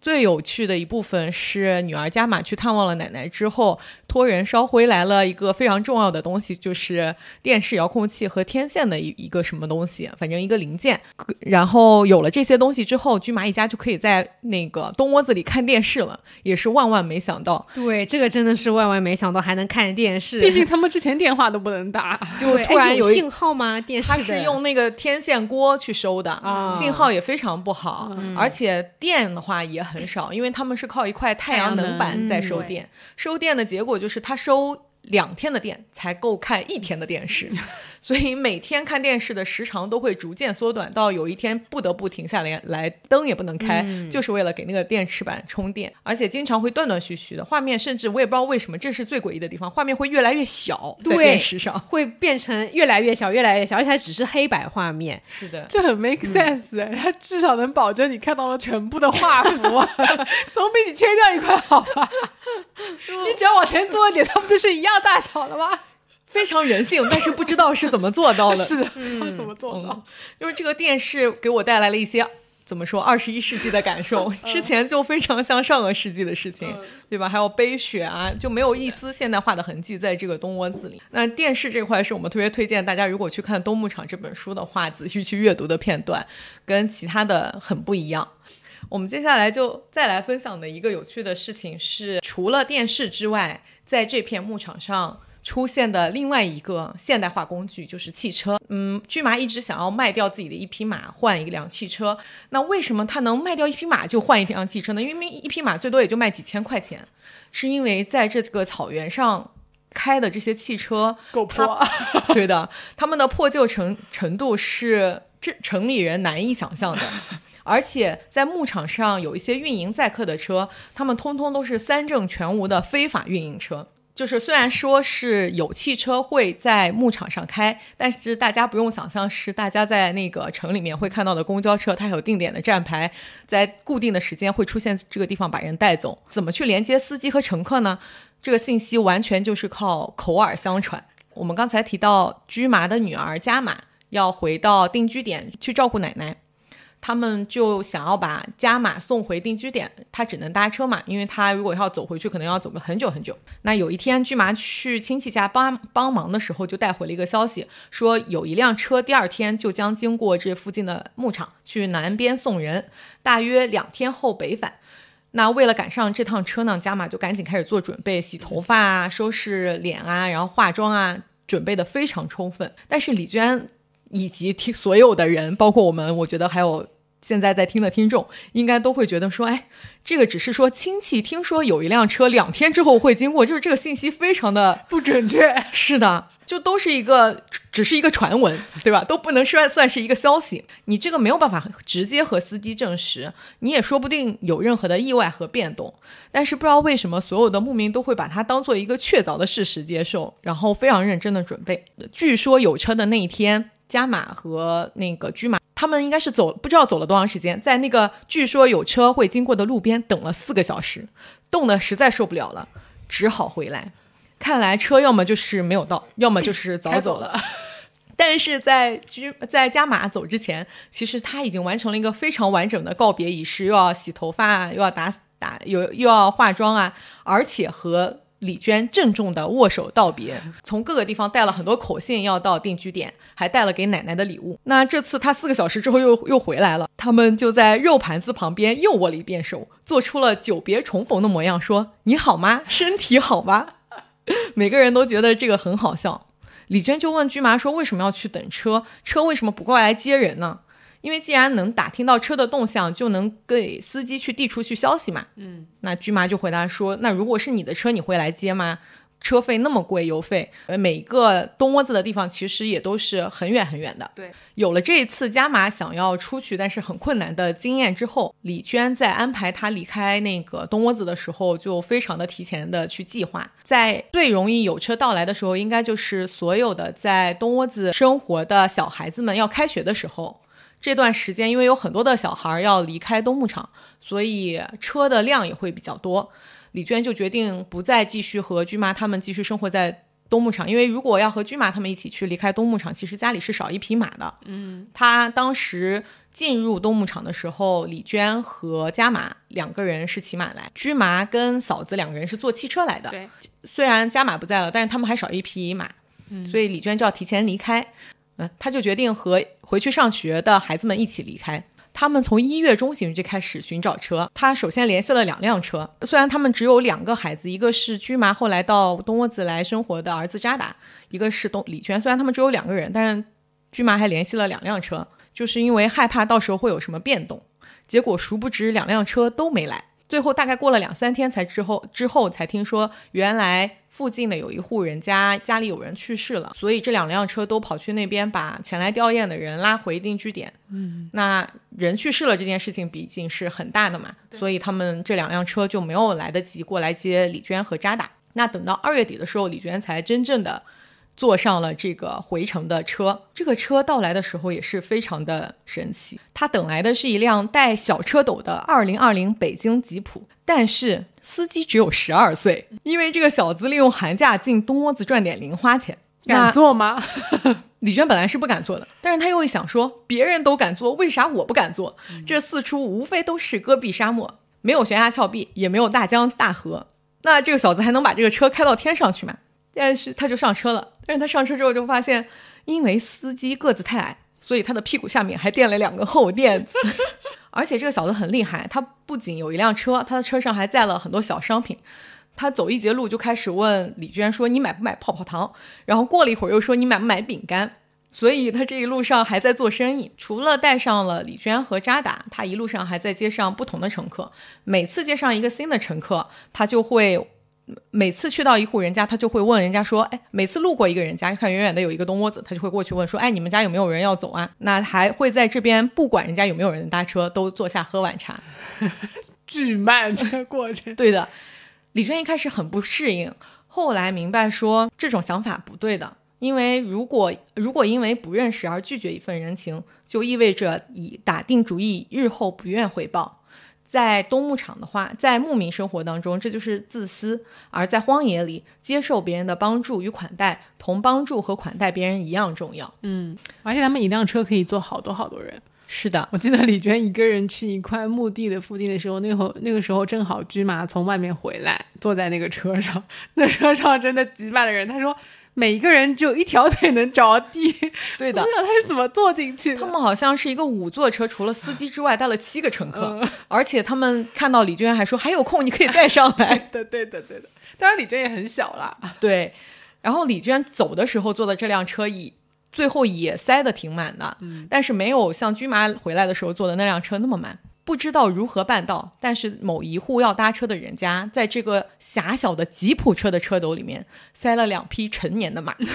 最有趣的一部分是，女儿加玛去探望了奶奶之后，托人捎回来了一个非常重要的东西，就是电视遥控器和天线的一一个什么东西，反正一个零件。然后有了这些东西之后，驹麻一家就可以在那个东窝子里看电视了，也是万万没想到。对，这个真的是万万没想到还能看电视，毕竟他们之前电话都不能打，就突然有一信号吗？电视它是用那个天线锅去收的，啊信号也非常不好，而且电的话也很少，因为他们是靠一块太阳能板在收电。收电的结果就是他收两天的电才够看一天的电视，所以每天看电视的时长都会逐渐缩短，到有一天不得不停下来，来灯也不能开，就是为了给那个电池板充电，而且经常会断断续续的画面，甚至我也不知道为什么，这是最诡异的地方，画面会越来越小，在对电视上。会变成越来越小，越来越小，而且还只是黑白画面。是的，这很 make sense 哎，它至少能保证你看到了全部的画幅，总比你切掉一块好吧？你只要往前坐一点，它不就是一样大小的吗？非常人性，但是不知道是怎么做到的。是的，他们 怎么做到？因为这个电视给我带来了一些怎么说二十一世纪的感受，之前就非常像上个世纪的事情，对吧？还有杯雪啊，就没有一丝现代化的痕迹在这个东窝子里。那电视这块是我们特别推荐大家，如果去看《东牧场》这本书的话，仔细去阅读的片段，跟其他的很不一样。我们接下来就再来分享的一个有趣的事情是，除了电视之外，在这片牧场上出现的另外一个现代化工具就是汽车。嗯，巨麻一直想要卖掉自己的一匹马，换一辆汽车。那为什么他能卖掉一匹马就换一辆汽车呢？因为一匹马最多也就卖几千块钱，是因为在这个草原上开的这些汽车够破，对的，他们的破旧程程度是这城里人难以想象的。而且在牧场上有一些运营载客的车，他们通通都是三证全无的非法运营车。就是虽然说是有汽车会在牧场上开，但是大家不用想象是大家在那个城里面会看到的公交车，它有定点的站牌，在固定的时间会出现这个地方把人带走。怎么去连接司机和乘客呢？这个信息完全就是靠口耳相传。我们刚才提到驹麻的女儿加玛要回到定居点去照顾奶奶，他们就想要把加玛送回定居点，他只能搭车嘛，因为他如果要走回去，可能要走个很久很久。那有一天，巨麻去亲戚家帮帮忙的时候，就带回了一个消息，说有一辆车第二天就将经过这附近的牧场，去南边送人，大约两天后北返。那为了赶上这趟车呢，加玛就赶紧开始做准备，洗头发啊，收拾脸啊，然后化妆啊，准备的非常充分。但是李娟以及听所有的人，包括我们，我觉得还有现在在听的听众，应该都会觉得说，哎，这个只是说亲戚听说有一辆车两天之后会经过，就是这个信息非常的不准确。是的，就都是一个，只是一个传闻，对吧？都不能算算是一个消息。你这个没有办法直接和司机证实，你也说不定有任何的意外和变动。但是不知道为什么，所有的牧民都会把它当做一个确凿的事实接受，然后非常认真的准备。据说有车的那一天，加马和那个驹马。他们应该是走，不知道走了多长时间，在那个据说有车会经过的路边等了四个小时，冻得实在受不了了，只好回来。看来车要么就是没有到，要么就是早走了。但是在居在加马走之前，其实他已经完成了一个非常完整的告别仪式，又要洗头发，又要打打，又又要化妆啊，而且和李娟郑重的握手道别，从各个地方带了很多口信要到定居点，还带了给奶奶的礼物。那这次她四个小时之后又又回来了，他们就在肉盘子旁边又握了一遍手，做出了久别重逢的模样，说：“你好吗？身体好吗？” 每个人都觉得这个很好笑。李娟就问驹麻说：“为什么要去等车？车为什么不过来接人呢？因为既然能打听到车的动向，就能给司机去递出去消息嘛。”嗯，那驹妈就回答说：“那如果是你的车，你会来接吗？车费那么贵，油费，呃，每个东窝子的地方其实也都是很远很远的。对，有了这一次加码想要出去，但是很困难的经验之后，李娟在安排他离开那个东窝子的时候，就非常的提前的去计划。在最容易有车到来的时候，应该就是所有的在东窝子生活的小孩子们要开学的时候。这段时间，因为有很多的小孩要离开东牧场，所以车的量也会比较多。李娟就决定不再继续和居麻他们继续生活在东牧场，因为如果要和居麻他们一起去离开东牧场，其实家里是少一匹马的。嗯，他当时进入东牧场的时候，李娟和加马两个人是骑马来，居麻跟嫂子两个人是坐汽车来的。对，虽然加马不在了，但是他们还少一匹马，所以李娟就要提前离开。嗯，他就决定和回去上学的孩子们一起离开。他们从一月中旬就开始寻找车。他首先联系了两辆车，虽然他们只有两个孩子，一个是居麻后来到东窝子来生活的儿子扎达，一个是东李娟。虽然他们只有两个人，但是居麻还联系了两辆车，就是因为害怕到时候会有什么变动。结果殊不知两辆车都没来。最后大概过了两三天才之后之后才听说，原来附近的有一户人家家里有人去世了，所以这两辆车都跑去那边把前来吊唁的人拉回定居点。嗯，那人去世了这件事情毕竟是很大的嘛，所以他们这两辆车就没有来得及过来接李娟和扎达。那等到二月底的时候，李娟才真正的。坐上了这个回程的车，这个车到来的时候也是非常的神奇。他等来的是一辆带小车斗的2020北京吉普，但是司机只有十二岁，因为这个小子利用寒假进东窝子赚点零花钱。敢坐吗？李娟本来是不敢坐的，但是他又一想说，别人都敢坐，为啥我不敢坐？这四处无非都是戈壁沙漠，没有悬崖峭壁，也没有大江大河，那这个小子还能把这个车开到天上去吗？但是他就上车了，但是他上车之后就发现，因为司机个子太矮，所以他的屁股下面还垫了两个厚垫子。而且这个小子很厉害，他不仅有一辆车，他的车上还载了很多小商品。他走一节路就开始问李娟说：“你买不买泡泡糖？”然后过了一会儿又说：“你买不买饼干？”所以他这一路上还在做生意。除了带上了李娟和扎达，他一路上还在接上不同的乘客。每次接上一个新的乘客，他就会。每次去到一户人家，他就会问人家说：“哎，每次路过一个人家，看远远的有一个东窝子，他就会过去问说：‘哎，你们家有没有人要走啊？’那还会在这边不管人家有没有人搭车，都坐下喝晚茶。巨慢这个过程。对的，李娟一开始很不适应，后来明白说这种想法不对的，因为如果如果因为不认识而拒绝一份人情，就意味着已打定主意日后不愿回报。”在东牧场的话，在牧民生活当中，这就是自私；而在荒野里，接受别人的帮助与款待，同帮助和款待别人一样重要。嗯，而且他们一辆车可以坐好多好多人。是的，我记得李娟一个人去一块墓地的附近的时候，那会那个时候正好驹马从外面回来，坐在那个车上，那车上真的挤满了人。他说。每一个人只有一条腿能着地，对的。我想他是怎么坐进去的？他们好像是一个五座车，除了司机之外带了七个乘客，而且他们看到李娟还说还有空你可以再上来。对 对的对的，当然李娟也很小啦。对，然后李娟走的时候坐的这辆车也最后也塞得挺满的，嗯但是没有像驹麻回来的时候坐的那辆车那么满。不知道如何办到，但是某一户要搭车的人家，在这个狭小的吉普车的车斗里面塞了两匹成年的马。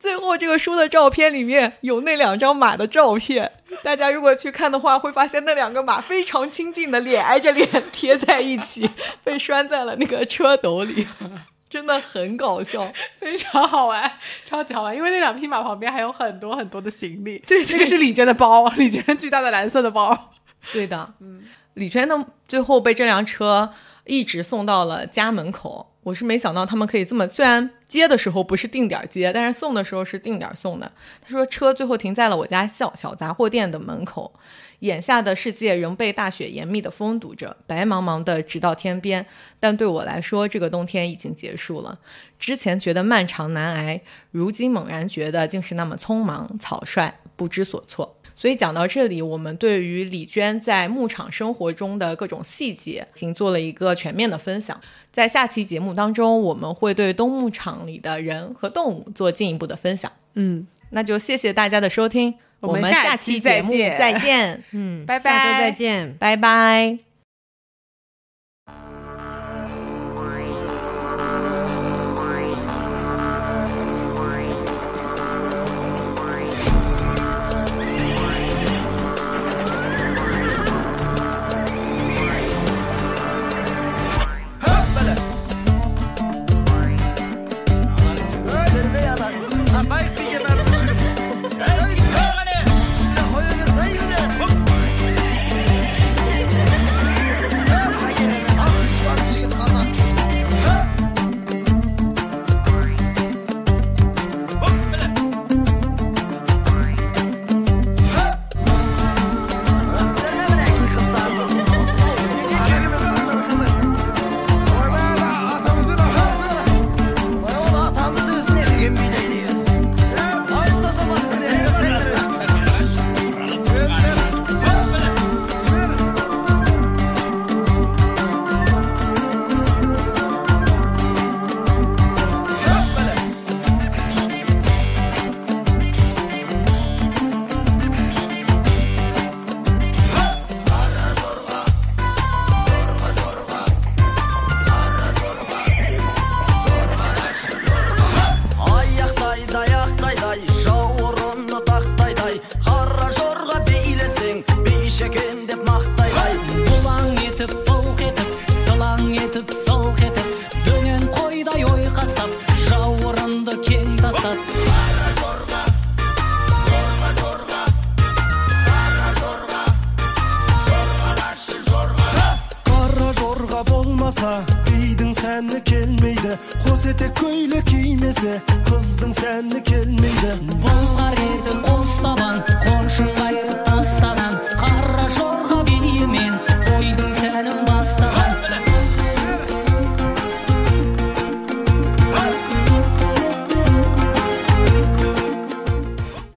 最后，这个书的照片里面有那两张马的照片，大家如果去看的话，会发现那两个马非常亲近的脸挨着脸贴在一起，被拴在了那个车斗里，真的很搞笑，非常好玩，超级好玩。因为那两匹马旁边还有很多很多的行李，对，这个是李娟的包，李娟巨大的蓝色的包。对的，嗯，李娟呢，最后被这辆车一直送到了家门口。我是没想到他们可以这么，虽然接的时候不是定点接，但是送的时候是定点送的。他说车最后停在了我家小小杂货店的门口。眼下的世界仍被大雪严密的封堵着，白茫茫的直到天边。但对我来说，这个冬天已经结束了。之前觉得漫长难挨，如今猛然觉得竟是那么匆忙草率，不知所措。所以讲到这里，我们对于李娟在牧场生活中的各种细节，已经做了一个全面的分享。在下期节目当中，我们会对东牧场里的人和动物做进一步的分享。嗯，那就谢谢大家的收听，我们下期节目再见。嗯，拜拜，下周再见，拜拜。